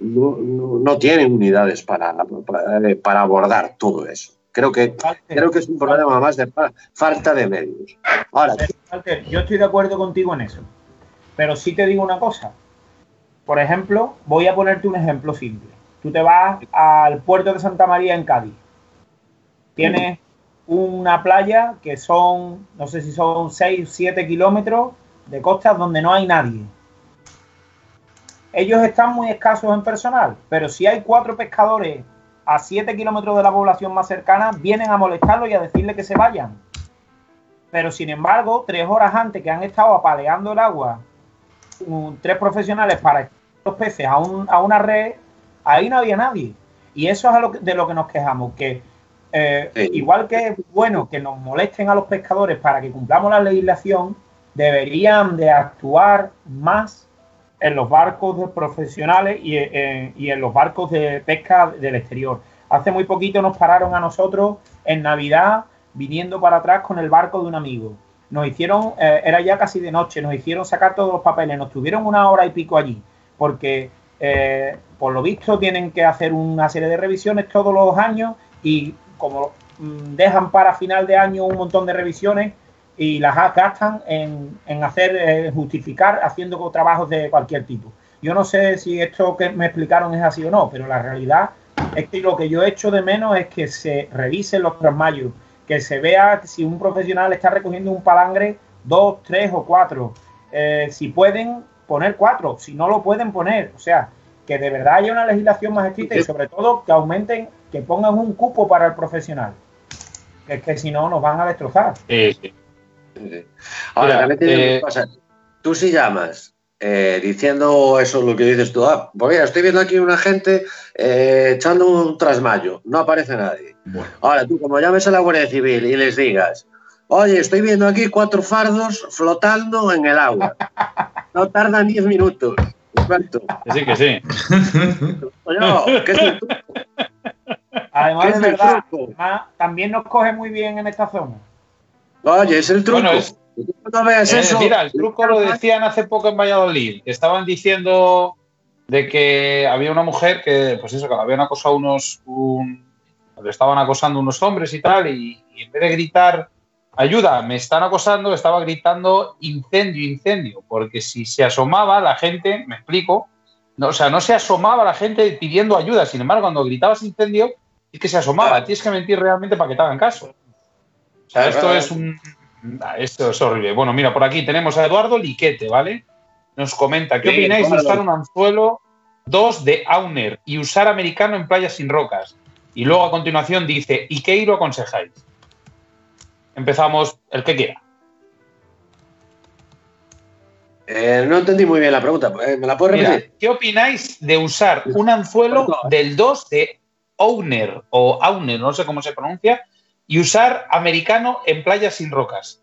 no, no- tienen unidades para, para, para abordar todo eso. Creo que, creo que es un problema más de fa- falta de medios. Ahora, Walter, yo estoy de acuerdo contigo en eso. Pero sí te digo una cosa. Por ejemplo, voy a ponerte un ejemplo simple. Tú te vas al puerto de Santa María en Cádiz. Tienes una playa que son, no sé si son 6, 7 kilómetros de costas donde no hay nadie. Ellos están muy escasos en personal, pero si hay cuatro pescadores a 7 kilómetros de la población más cercana, vienen a molestarlo y a decirle que se vayan. Pero sin embargo, tres horas antes que han estado apaleando el agua, tres profesionales para los peces a, un- a una red, ahí no había nadie. Y eso es a lo que- de lo que nos quejamos, que eh, Sí. igual que es bueno que nos molesten a los pescadores para que cumplamos la legislación, deberían de actuar más en los barcos de profesionales y, eh, y en los barcos de pesca del exterior. Hace muy poquito nos pararon a nosotros en Navidad viniendo para atrás con el barco de un amigo. Nos hicieron, eh, era ya casi de noche, nos hicieron sacar todos los papeles, nos tuvieron una hora y pico allí, porque eh, por lo visto tienen que hacer una serie de revisiones todos los años y como mm, dejan para final de año un montón de revisiones y las gastan en, en hacer, eh, justificar haciendo trabajos de cualquier tipo. Yo no sé si esto que me explicaron es así o no, pero la realidad es que lo que yo echo de menos es que se revisen los trasmayos, que se vea si un profesional está recogiendo un palangre, dos, tres o cuatro. Eh, si pueden poner cuatro, si no lo pueden poner. O sea, que de verdad haya una legislación más estricta y sobre todo que aumenten, que pongan un cupo para el profesional. Que es que si no nos van a destrozar. Sí, sí. ahora Mira, también te digo eh, cosa. Tú si llamas eh, diciendo eso, lo que dices tú, ah, pues mira, estoy viendo aquí una gente eh, echando un trasmayo, no aparece nadie. Bueno, Ahora, tú como llames a la Guardia Civil y les digas, oye, estoy viendo aquí cuatro fardos flotando en el agua. No tardan diez minutos. Humberto. Que sí, que sí. Oye, ¿qué es? Además, ¿Qué es verdad, además, también nos coge muy bien en esta zona. Oye, es el truco. Bueno, es- No veas Eh, eso. mira, el truco lo decían hace poco en Valladolid. Estaban diciendo de que había una mujer que, pues eso, que la habían acosado unos. Un, le estaban acosando unos hombres y tal, y, y en vez de gritar ayuda, me están acosando, estaba gritando incendio, incendio, porque si se asomaba la gente, me explico, no, o sea, no se asomaba la gente pidiendo ayuda, sin embargo, cuando gritabas incendio, y que se asomaba. Tienes que mentir realmente para que te hagan caso. O sea, esto es un. Esto es horrible. Bueno, mira, por aquí tenemos a Eduardo Liquete, ¿vale? Nos comenta, ¿qué opináis de usar un anzuelo 2 de Auner y usar americano en playas sin rocas? Y luego a continuación dice, ¿y qué lo aconsejáis? Empezamos el que quiera. Eh, no entendí muy bien la pregunta. Eh, ¿Me la puedes repetir? ¿Qué opináis de usar un anzuelo del 2 de Owner o Auner, no sé cómo se pronuncia, y usar americano en playas sin rocas?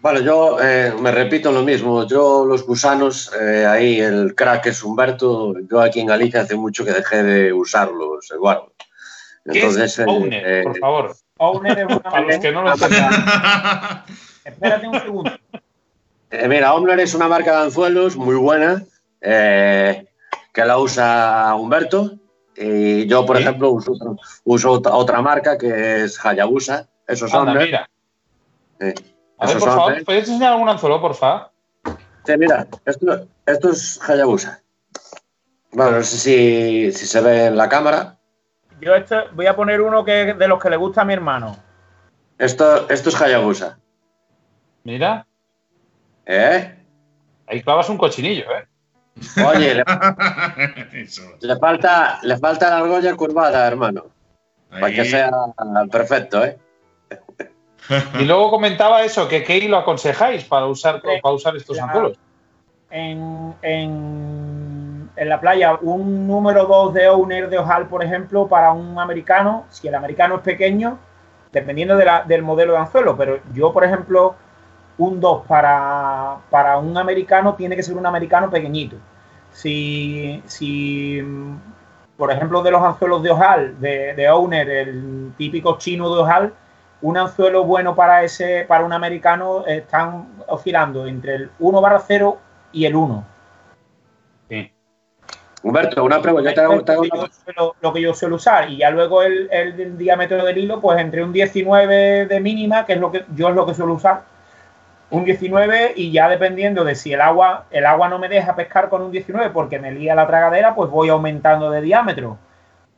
Vale, yo eh, me repito lo mismo. Yo, los gusanos, ahí el crack es Humberto. Yo aquí en Galicia hace mucho que dejé de usarlos, Eduardo. Entonces, ¿Qué es Owner, por favor? Owner es una Para los que no lo Espérate un segundo. Eh, mira, Omner es una marca de anzuelos muy buena eh, que la usa Humberto. Y yo, por ejemplo, uso, otra, marca que es Hayabusa. Esos son. Mira. A ver, por favor, ¿puedes enseñar algún anzuelo, por favor? Sí, mira, esto, es Hayabusa. Bueno, no sé si, se ve en la cámara. Yo esto, voy a poner uno que de los que le gusta a mi hermano. Esto, esto es Hayabusa. Mira. ¿Eh? Ahí clavas un cochinillo, ¿eh? Oye, le, falta, le falta la argolla curvada, hermano. Para que sea perfecto, ¿eh? Y luego comentaba eso, que qué lo aconsejáis para usar, para usar estos anzuelos. En, en, en, la playa, un número 2 de owner de ojal, por ejemplo, para un americano, si el americano es pequeño, dependiendo del modelo de anzuelo, pero yo, por ejemplo, un 2 para, para, un americano tiene que ser un americano pequeñito. Si, si por ejemplo, de los anzuelos de ojal, de, de, Owner, el típico chino de ojal, un anzuelo bueno para ese para un americano están oscilando entre el 1 barra 0 y el 1. Sí. Humberto, una pregunta. lo, que yo suelo usar y ya luego el, el, diámetro del hilo, pues entre un 19 de mínima, que es lo que yo es lo que suelo usar, un 19 y ya dependiendo de si el agua, el agua no me deja pescar con un 19 porque me lía la tragadera, pues voy aumentando de diámetro.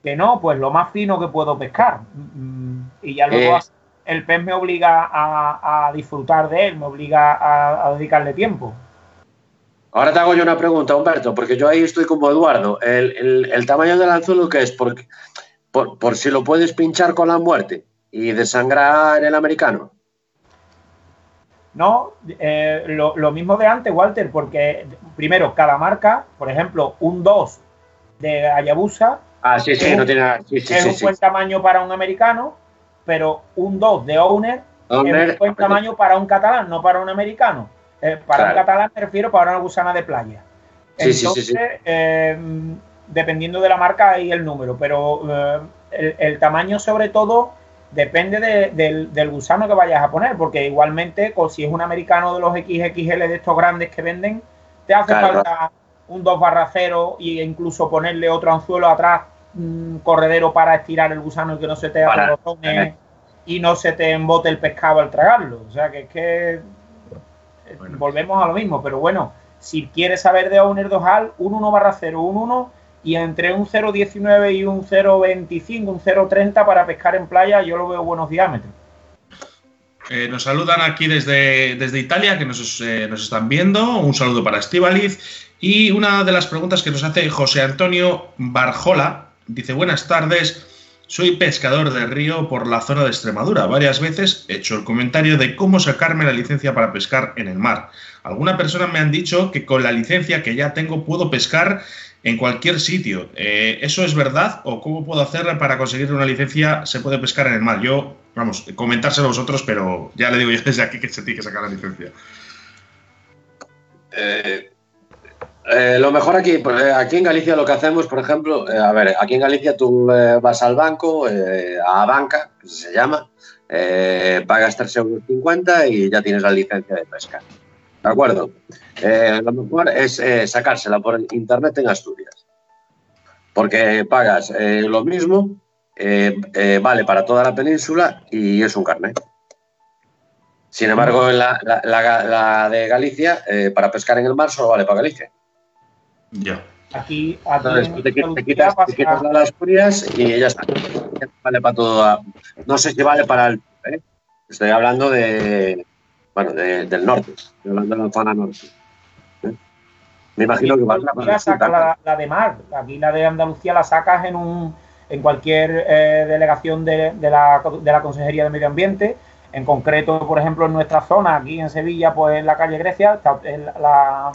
Que no, pues lo más fino que puedo pescar. Mm, y ya luego eh. el pez me obliga a, disfrutar de él, me obliga a, dedicarle tiempo. Ahora te hago yo una pregunta, Humberto, porque yo ahí estoy como Eduardo. El, tamaño del anzuelo que es, por, por, por si lo puedes pinchar con la muerte y desangrar el americano. No, eh, lo, mismo de antes, Walter, porque primero, cada marca, por ejemplo, un 2 de Hayabusa ah, sí, sí, no tiene, es un buen tamaño para un americano, pero un 2 de Owner, es un buen tamaño para un catalán, no para un americano. Eh, para un catalán me refiero para una gusana de playa. Entonces, eh, dependiendo de la marca y el número, pero el tamaño sobre todo depende del, gusano que vayas a poner, porque igualmente, si es un americano de los XXL de estos grandes que venden, te hace falta un 2 barra 0 e incluso ponerle otro anzuelo atrás, un corredero para estirar el gusano y que no se te abrotone y no se te embote el pescado al tragarlo. O sea que es que eh, volvemos a lo mismo, pero bueno, si quieres saber de Owner 2 un 1 barra 0, un 1 y entre un 0,19 y un 0,25, un 0,30 para pescar en playa, yo lo veo buenos diámetros. Eh, nos saludan aquí desde, desde Italia, que nos, eh, nos, están viendo. Un saludo para Estivaliz. Y una de las preguntas que nos hace José Antonio Barjola dice: Buenas tardes. Soy pescador de río por la zona de Extremadura. Varias veces he hecho el comentario de cómo sacarme la licencia para pescar en el mar. Alguna persona me han dicho que con la licencia que ya tengo puedo pescar en cualquier sitio. Eh, ¿Eso es verdad o cómo puedo hacer para conseguir una licencia? Se puede pescar en el mar. Yo, vamos, comentárselo a vosotros, pero ya le digo yo desde aquí que se tiene que sacar la licencia. Eh, eh, lo mejor aquí, pues, aquí en Galicia lo que hacemos, por ejemplo, a ver, aquí en Galicia tú vas al banco, a banca, se llama, pagas 3,50 euros y ya tienes la licencia de pesca. ¿De acuerdo? Eh, lo mejor es eh, sacársela por internet en Asturias. Porque pagas eh, lo mismo, vale para toda la península y es un carnet. Sin embargo, la, de Galicia, para pescar en el mar, solo vale para Galicia. Ya. Aquí, aquí te, quitas, las furias y ya está. Vale para todo. No sé si vale para el. ¿eh? Estoy hablando de. Bueno, del norte. Estoy hablando de la zona norte. ¿eh? Me imagino que para saca la, la, de mar. Aquí la de Andalucía la sacas en un en cualquier eh, delegación de, de, la, de la Consejería de Medio Ambiente. En concreto, por ejemplo, en nuestra zona, aquí en Sevilla, pues en la calle Grecia, está la,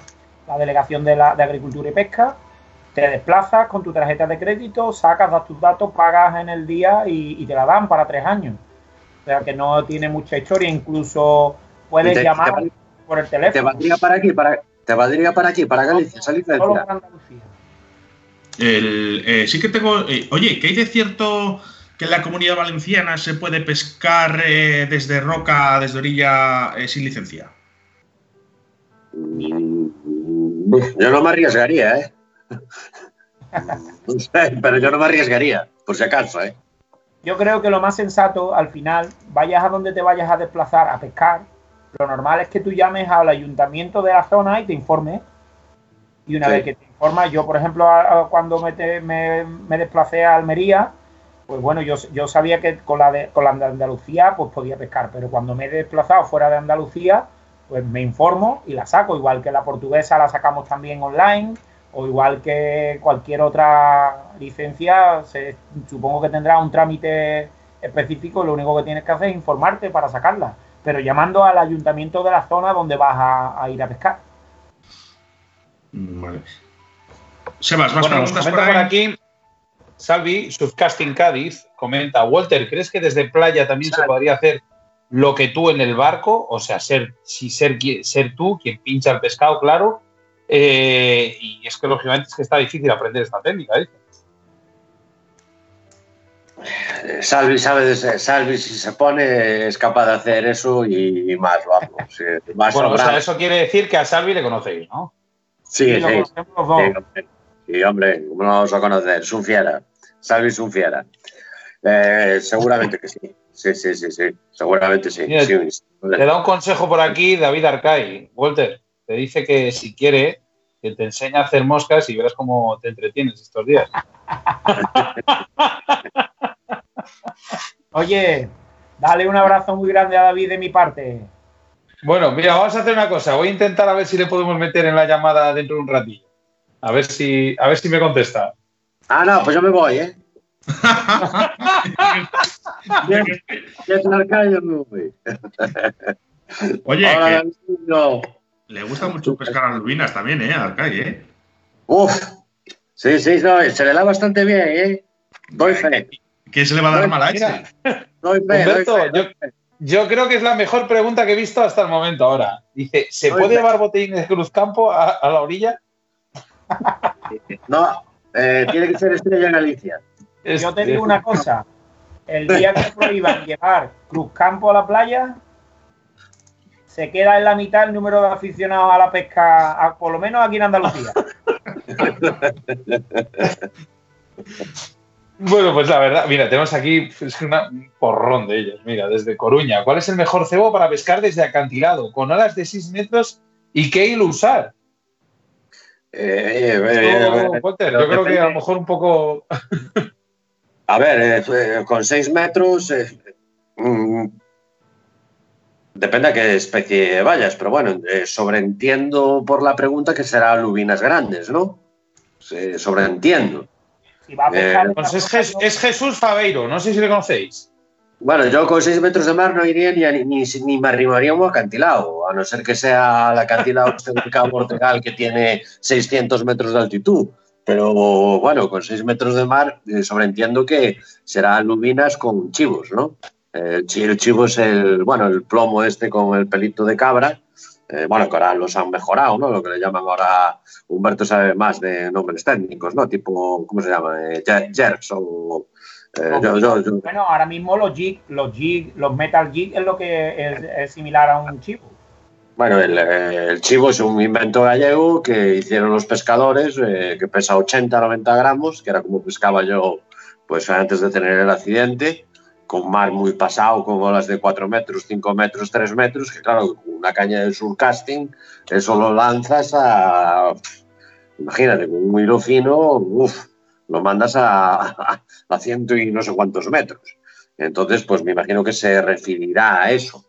la delegación de, la, de Agricultura y Pesca te desplazas con tu tarjeta de crédito, sacas, das tus datos, pagas en el día y, te la dan para tres años. O sea que no tiene mucha historia, incluso puedes llamar por el teléfono. ¿Te valdría para aquí, para, te valdría para aquí, para Galicia, salir de. El, eh, sí que tengo. Eh, oye, ¿qué hay de cierto que en la comunidad valenciana se puede pescar eh, desde roca, desde orilla, sin licencia? Mm, yo no me arriesgaría, ¿eh? pero yo no me arriesgaría, por si acaso, ¿eh? Yo creo que lo más sensato, al final, vayas a donde te vayas a desplazar a pescar, lo normal es que tú llames al ayuntamiento de la zona y te informes. Y una vez que te informas, yo, por ejemplo, cuando me, me, desplacé a Almería, pues bueno, yo, yo sabía que con la, de, con la de Andalucía pues podía pescar, pero cuando me he desplazado fuera de Andalucía, pues me informo y la saco, igual que la portuguesa la sacamos también online, o igual que cualquier otra licencia, se, supongo que tendrá un trámite específico, lo único que tienes que hacer es informarte para sacarla, pero llamando al ayuntamiento de la zona donde vas a, ir a pescar. Vale. Sebas, más preguntas por, aquí. Salvi, Subcasting Cádiz, comenta, Walter, ¿crees que desde playa también se podría hacer lo que tú en el barco? O sea, ser, si ser, ser tú quien pincha el pescado, claro, eh, y es que lógicamente es que está difícil aprender esta técnica. ¿eh? Salvi, sabe, Salvi, si se pone, es capaz de hacer eso y, más, vamos. bueno, o sea, eso quiere decir que a Salvi le conocéis, ¿no? Sí, sí. Sí, hombre, ¿cómo lo vamos a conocer? Es un fiera. Salvi es un fiera. Eh, seguramente que sí. Sí, sí, sí, sí. Seguramente sí. Te da un consejo por aquí David Arcay. Walter te dice que si quiere, que te enseña a hacer moscas y verás cómo te entretienes estos días. Oye, dale un abrazo muy grande a David de mi parte. Bueno, mira, vamos a hacer una cosa. Voy a intentar a ver si le podemos meter en la llamada dentro de un ratillo. A ver si, a ver si me contesta. Ah, no, pues yo me voy, ¿eh? Oye, que... Le gusta mucho pescar a lubinas también, ¿eh? Al ¿eh? Uf, sí, sí, se le da bastante bien, ¿eh? Doy fe. ¿Qué se le va a dar mal a ese? Doy fe, Yo, creo que es la mejor pregunta que he visto hasta el momento ahora. Dice, ¿se puede llevar botellines de Cruzcampo a, a la orilla? No, eh, tiene que ser Estrella en Galicia. Yo te digo una cosa. El día que prohíban llevar Cruzcampo a la playa, se queda en la mitad el número de aficionados a la pesca, por lo menos aquí en Andalucía. Bueno, pues la verdad, mira, tenemos aquí es un porrón de ellos. Mira, desde Coruña. ¿Cuál es el mejor cebo para pescar desde acantilado? Con olas de 6 metros y qué hilo usar. Eh, eh, eh, yo creo que a lo mejor un poco. a ver, con 6 metros, mm, Depende a qué especie vayas, pero bueno, eh, sobreentiendo por la pregunta que será lubinas grandes, ¿no? sobreentiendo. Eh, pues es, Jesús Fabeiro, no sé si le conocéis. Bueno, yo con 6 metros de mar no iría ni, ni, ni, me arrimaría un acantilado, a no ser que sea el acantilado de Cabo Portugal que tiene 600 metros de altitud. Pero bueno, con 6 metros de mar eh, sobreentiendo que será lubinas con chivos, ¿no? El, chivo es el, bueno, el plomo este con el pelito de cabra. Eh, bueno, que ahora los han mejorado, ¿no? Lo que le llaman ahora, Humberto sabe más de nombres técnicos, ¿no? Tipo, ¿cómo se llama? Eh, jerks o... Eh, bueno, ahora mismo los jig, los jig, los metal jig es lo que es, similar a un chivo. Bueno, el, chivo es un invento gallego que hicieron los pescadores, que pesa 80-90 gramos, que era como pescaba yo pues antes de tener el accidente con mar muy pasado, con olas de 4 metros, 5 metros, 3 metros, que claro, una caña de surcasting, eso lo lanzas a, imagínate, con un hilo fino, uff, lo mandas a, a, ciento y no sé cuántos metros. Entonces, pues me imagino que se referirá a eso,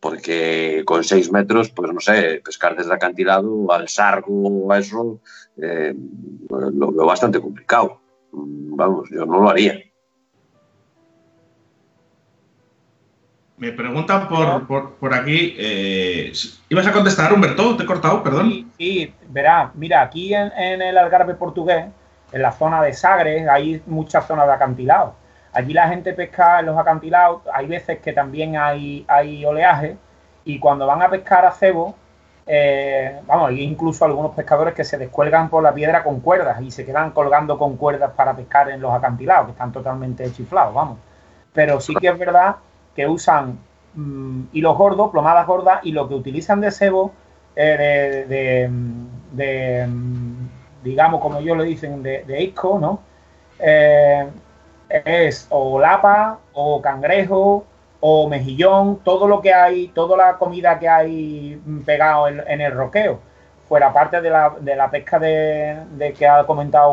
porque con seis metros, pues no sé, pescar desde acantilado al sargo eso, eh, lo veo bastante complicado. Vamos, yo no lo haría. Me preguntan por, aquí. Eh, ¿Ibas a contestar, Humberto? Te he cortado, perdón. Sí, sí verá, mira, aquí en, el Algarve portugués, en la zona de Sagres, hay muchas zonas de acantilado. Allí la gente pesca en los acantilados, hay veces que también hay, hay oleaje, y cuando van a pescar a cebo, eh, vamos, hay incluso algunos pescadores que se descuelgan por la piedra con cuerdas y se quedan colgando con cuerdas para pescar en los acantilados, que están totalmente chiflados, vamos. Pero sí que es verdad que usan mm, hilos gordos, plomadas gordas, y lo que utilizan de cebo, eh, de, mm, digamos, como ellos le dicen, de, de isco, ¿no? Eh, es o lapa, o cangrejo, o mejillón, todo lo que hay, toda la comida que hay pegado en, el roqueo. Fuera parte de la, de la pesca de, de, que ha comentado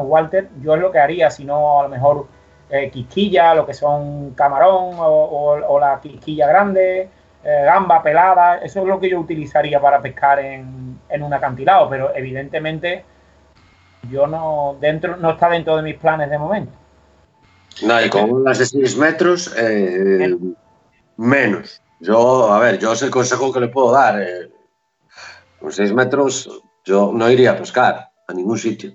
Walter, yo es lo que haría, si no a lo mejor eh, quisquilla, lo que son camarón o, la quisquilla grande, eh, gamba pelada, eso es lo que yo utilizaría para pescar en, un acantilado, pero evidentemente yo no dentro no está dentro de mis planes de momento. No, y con unas de 6 metros, eh, menos. Yo, a ver, yo es el consejo que le puedo dar. con 6 metros yo no iría a pescar a ningún sitio.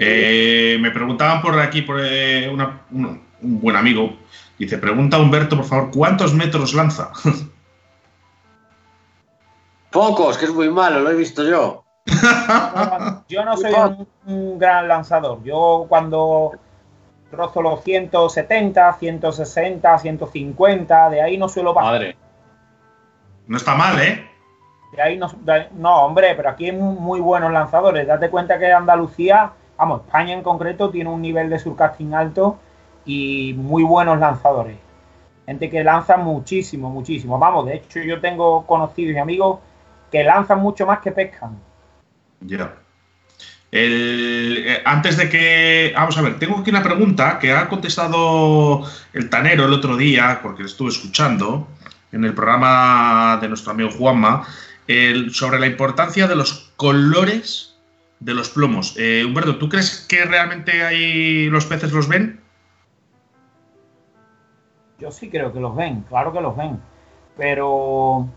Eh, me preguntaban por aquí, por eh, un, buen amigo, dice, pregunta a Humberto, por favor, ¿cuántos metros lanza? Pocos, que es muy malo, lo he visto yo. yo no soy un, gran lanzador. Yo cuando rozo los 170, 160, 150, de ahí no suelo pasar. Madre. No está mal, ¿eh? De ahí no, no, hombre, pero aquí hay muy buenos lanzadores. Date cuenta que Andalucía vamos, España en concreto tiene un nivel de surcasting alto y muy buenos lanzadores. Gente que lanza muchísimo, muchísimo. Vamos, de hecho yo tengo conocidos y amigos que lanzan mucho más que pescan. Ya. Eh, antes de que. Vamos a ver, tengo aquí una pregunta que ha contestado el Tanero el otro día, porque lo estuve escuchando en el programa de nuestro amigo Juanma, sobre la importancia de los colores de los plomos. Eh, Humberto, ¿tú crees que realmente ahí los peces los ven? Yo sí creo que los ven, claro que los ven. Pero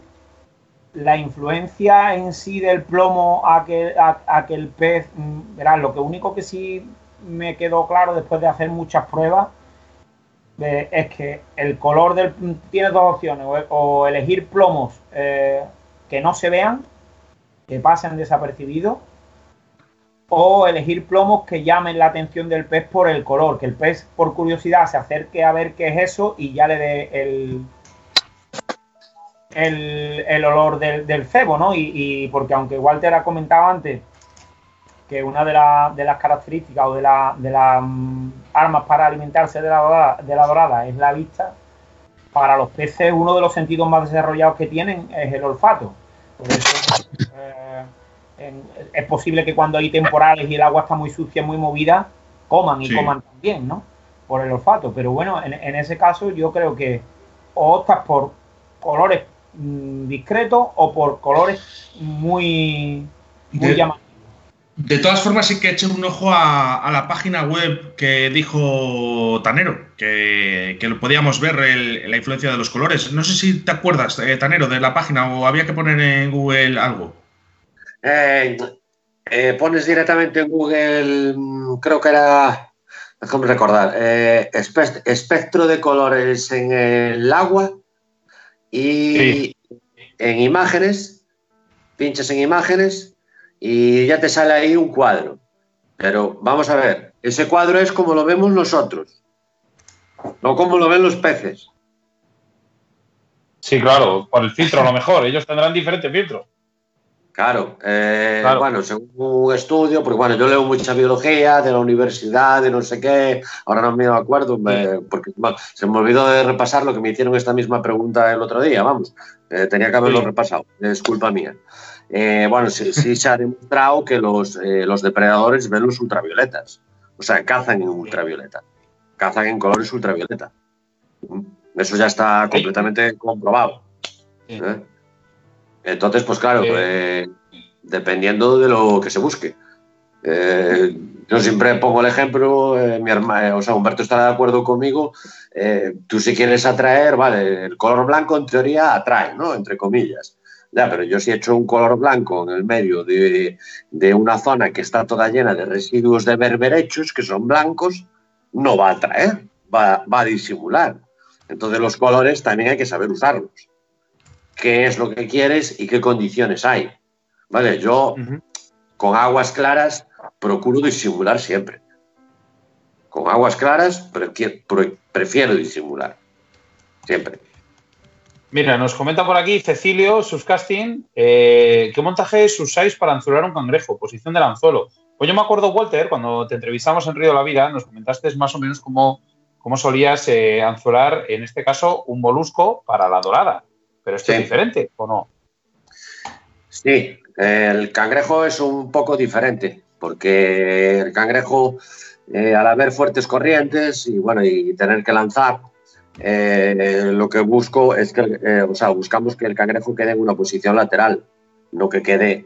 la influencia en sí del plomo a que, a, que el pez, mm, verás, lo que único que sí me quedó claro después de hacer muchas pruebas eh, es que el color del... Tiene dos opciones, o, elegir plomos eh, que no se vean, que pasen desapercibidos, o elegir plomos que llamen la atención del pez por el color, que el pez por curiosidad se acerque a ver qué es eso y ya le dé el, el, olor del, cebo, ¿no? Y, porque aunque Walter ha comentado antes que una de, las características o de, las mm, armas para alimentarse de la, dorada, de la dorada es la vista, para los peces uno de los sentidos más desarrollados que tienen es el olfato. Por eso, eh, es posible que cuando hay temporales y el agua está muy sucia, muy movida, coman y coman también, ¿no? Por el olfato. Pero bueno, en, ese caso yo creo que o optas por colores mm, discretos o por colores muy, muy llamativos. De todas formas, sí que eché un ojo a, la página web que dijo Tanero, que, lo podíamos ver la influencia de los colores. No sé si te acuerdas, eh, Tanero, de la página o había que poner en Google algo. Eh, eh, pones directamente en Google, mm, creo que era, déjame recordar, eh, espectro de colores en el agua y en imágenes, pinches en imágenes y ya te sale ahí un cuadro. Pero vamos a ver, ese cuadro es como lo vemos nosotros, no como lo ven los peces. Sí, claro, por el filtro a lo mejor, ellos tendrán diferentes filtros. Eh, claro, bueno, según un estudio, porque bueno, yo leo mucha biología de la universidad, de no sé qué, ahora no me acuerdo, porque se me olvidó de repasar lo que me hicieron esta misma pregunta el otro día, vamos, eh, tenía que haberlo repasado, es culpa mía. eh, bueno, sí, se ha demostrado que los, eh, los depredadores ven los ultravioletas. O sea, cazan en ultravioleta. Cazan en colores ultravioleta. Eso ya está completamente comprobado. ¿eh? Entonces, pues claro, dependiendo de lo que se busque. yo siempre pongo el ejemplo, mi hermano, o sea, Humberto estará de acuerdo conmigo. tú si quieres atraer, vale, el color blanco en teoría atrae, ¿no? Entre comillas. Ya, pero yo si he hecho un color blanco en el medio de, una zona que está toda llena de residuos de berberechos, que son blancos, no va a atraer, va, a disimular. Entonces los colores también hay que saber usarlos. ¿Qué es lo que quieres y qué condiciones hay? Vale, yo con aguas claras procuro disimular siempre. Con aguas claras prefiero disimular. Siempre. Mira, nos comenta por aquí Cecilio, sus casting, eh, ¿qué montajes usáis para anzuelar un cangrejo? Posición del anzuelo. Pues yo me acuerdo, Walter, cuando te entrevistamos en Río de la Vida, nos comentaste más o menos cómo, cómo solías eh, anzuelar, en este caso, un molusco para la dorada. Pero esto es diferente, ¿o no? Sí, el cangrejo es un poco diferente, porque el cangrejo, eh, al haber fuertes corrientes y bueno, y tener que lanzar, eh, lo que busco es que, eh, o sea, buscamos que el cangrejo quede en una posición lateral, no que quede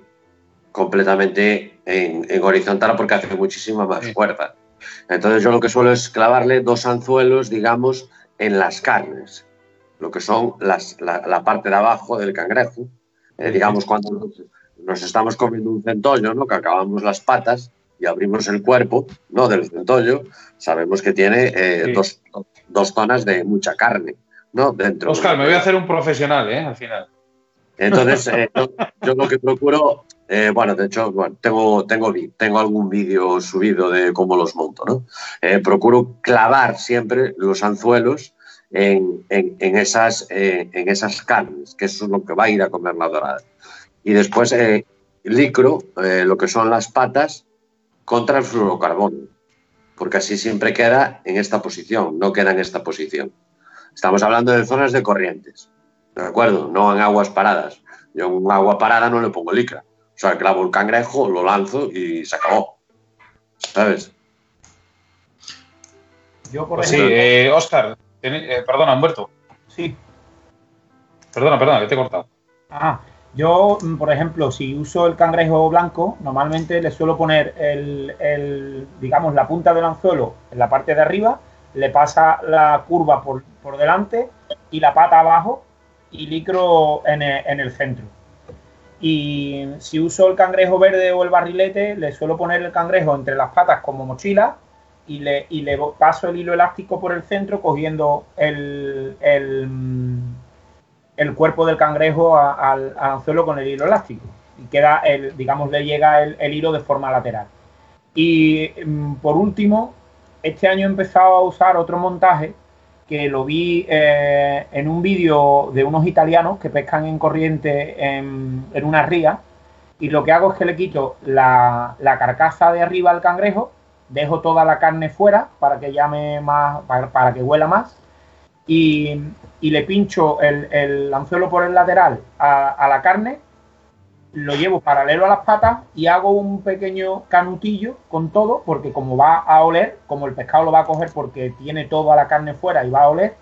completamente en, horizontal porque hace muchísima más fuerza. Entonces yo lo que suelo es clavarle dos anzuelos, digamos, en las carnes, lo que son las, la, parte de abajo del cangrejo. Eh, digamos, cuando nos, estamos comiendo un centollo, ¿no? que acabamos las patas y abrimos el cuerpo ¿no? del centollo, sabemos que tiene dos, dos zonas de mucha carne, ¿no? Dentro. Oscar, me voy a hacer un profesional, ¿eh? Al final. Entonces, eh, yo, lo que procuro, eh, bueno, de hecho, tengo, tengo, tengo algún vídeo subido de cómo los monto, ¿no? Eh, procuro clavar siempre los anzuelos en, esas, en esas carnes, que eso es lo que va a ir a comer la dorada. Y después licro lo que son las patas contra el fluorocarbono porque así siempre queda en esta posición, no queda en esta posición. Estamos hablando de zonas de corrientes, ¿de acuerdo? No en aguas paradas. Yo en agua parada no le pongo licra. O sea, clavo el cangrejo, lo lanzo y se acabó. ¿Sabes? Yo, por pues ejemplo... Sí, eh, Oscar, eh, perdona, Humberto. Sí. Perdona, perdona, que te he cortado. Ah, yo, mm, por ejemplo, si uso el cangrejo blanco, normalmente le suelo poner el, digamos, la punta del anzuelo en la parte de arriba, le pasa la curva por, delante y la pata abajo y licro en el, centro. Y si uso el cangrejo verde o el barrilete, le suelo poner el cangrejo entre las patas como mochila y le, y le paso el hilo elástico por el centro cogiendo el, el cuerpo del cangrejo al anzuelo con el hilo elástico y queda el, digamos, le llega el, hilo de forma lateral. Y mm, por último, este año he empezado a usar otro montaje que lo vi eh, en un vídeo de unos italianos que pescan en corriente en, una ría y lo que hago es que le quito la, carcasa de arriba al cangrejo, dejo toda la carne fuera para que llame más, para que huela más y y le pincho el, anzuelo por el lateral a, la carne, lo llevo paralelo a las patas y hago un pequeño canutillo con todo, porque como va a oler, como el pescado lo va a coger porque tiene toda la carne fuera y va a oler,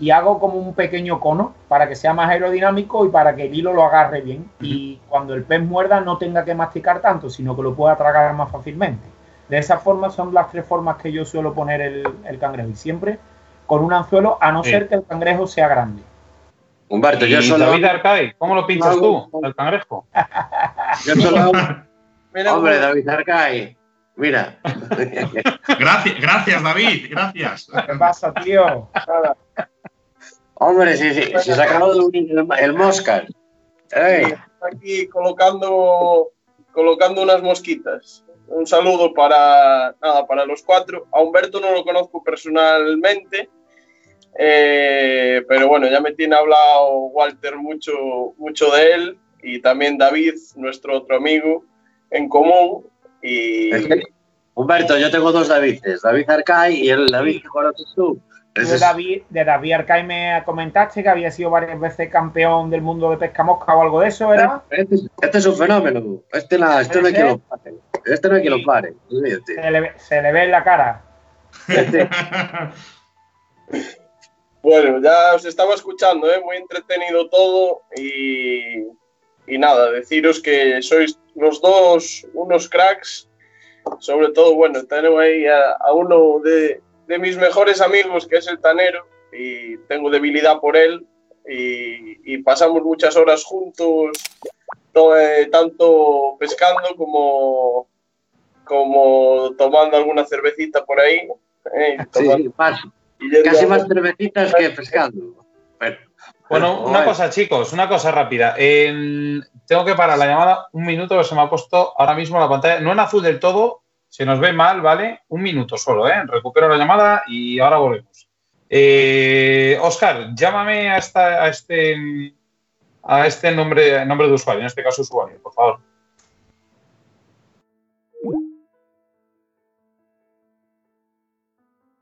y hago como un pequeño cono para que sea más aerodinámico y para que el hilo lo agarre bien. Y cuando el pez muerda no tenga que masticar tanto, sino que lo pueda tragar más fácilmente. De esa forma son las tres formas que yo suelo poner el, el cangrejo. Y siempre con un anzuelo, a no ser que el cangrejo sea grande. Humberto, yo solo. David Arcay, ¿cómo lo pinchas tú, el cangrejo? yo solo. Hombre, David Arcay. Mira. gracias, gracias, David, gracias. ¿Qué pasa, tío? Hombre, si, si se acabado de unir el, el Moscar. Aquí colocando, colocando unas mosquitas un saludo para, nada, para los cuatro. A Humberto no lo conozco personalmente, eh, pero bueno, ya me tiene hablado Walter mucho, mucho de él y también David, nuestro otro amigo en común. Y... Humberto, yo tengo dos Davides, David Arcay y el David que conoces tú. de David, de David Arcay me comentaste que había sido varias veces campeón del mundo de pesca mosca o algo de eso, ¿era? Este, este es un fenómeno. Este, la, este no hay quien lo. Este no hay quien lo pare. Se le, se le ve en la cara. Este. bueno, ya os estaba escuchando, ¿eh? muy entretenido todo y, y nada, deciros que sois los dos unos cracks. Sobre todo, bueno, tengo ahí a uno de, de mis mejores amigos, que es el Tanero, y tengo debilidad por él, y, pasamos muchas horas juntos, eh, tanto pescando como, como tomando alguna cervecita por ahí. Eh, sí, casi más cervecitas que pescando. bueno, una cosa, chicos, una cosa rápida. tengo que parar la llamada un minuto que se me ha puesto ahora mismo la pantalla, no en azul del todo, se nos ve mal, ¿vale? Un minuto solo, ¿eh? Recupero la llamada y ahora volvemos. Eh, Oscar, llámame a, esta, a este a este nombre, nombre de usuario, en este caso usuario, por favor.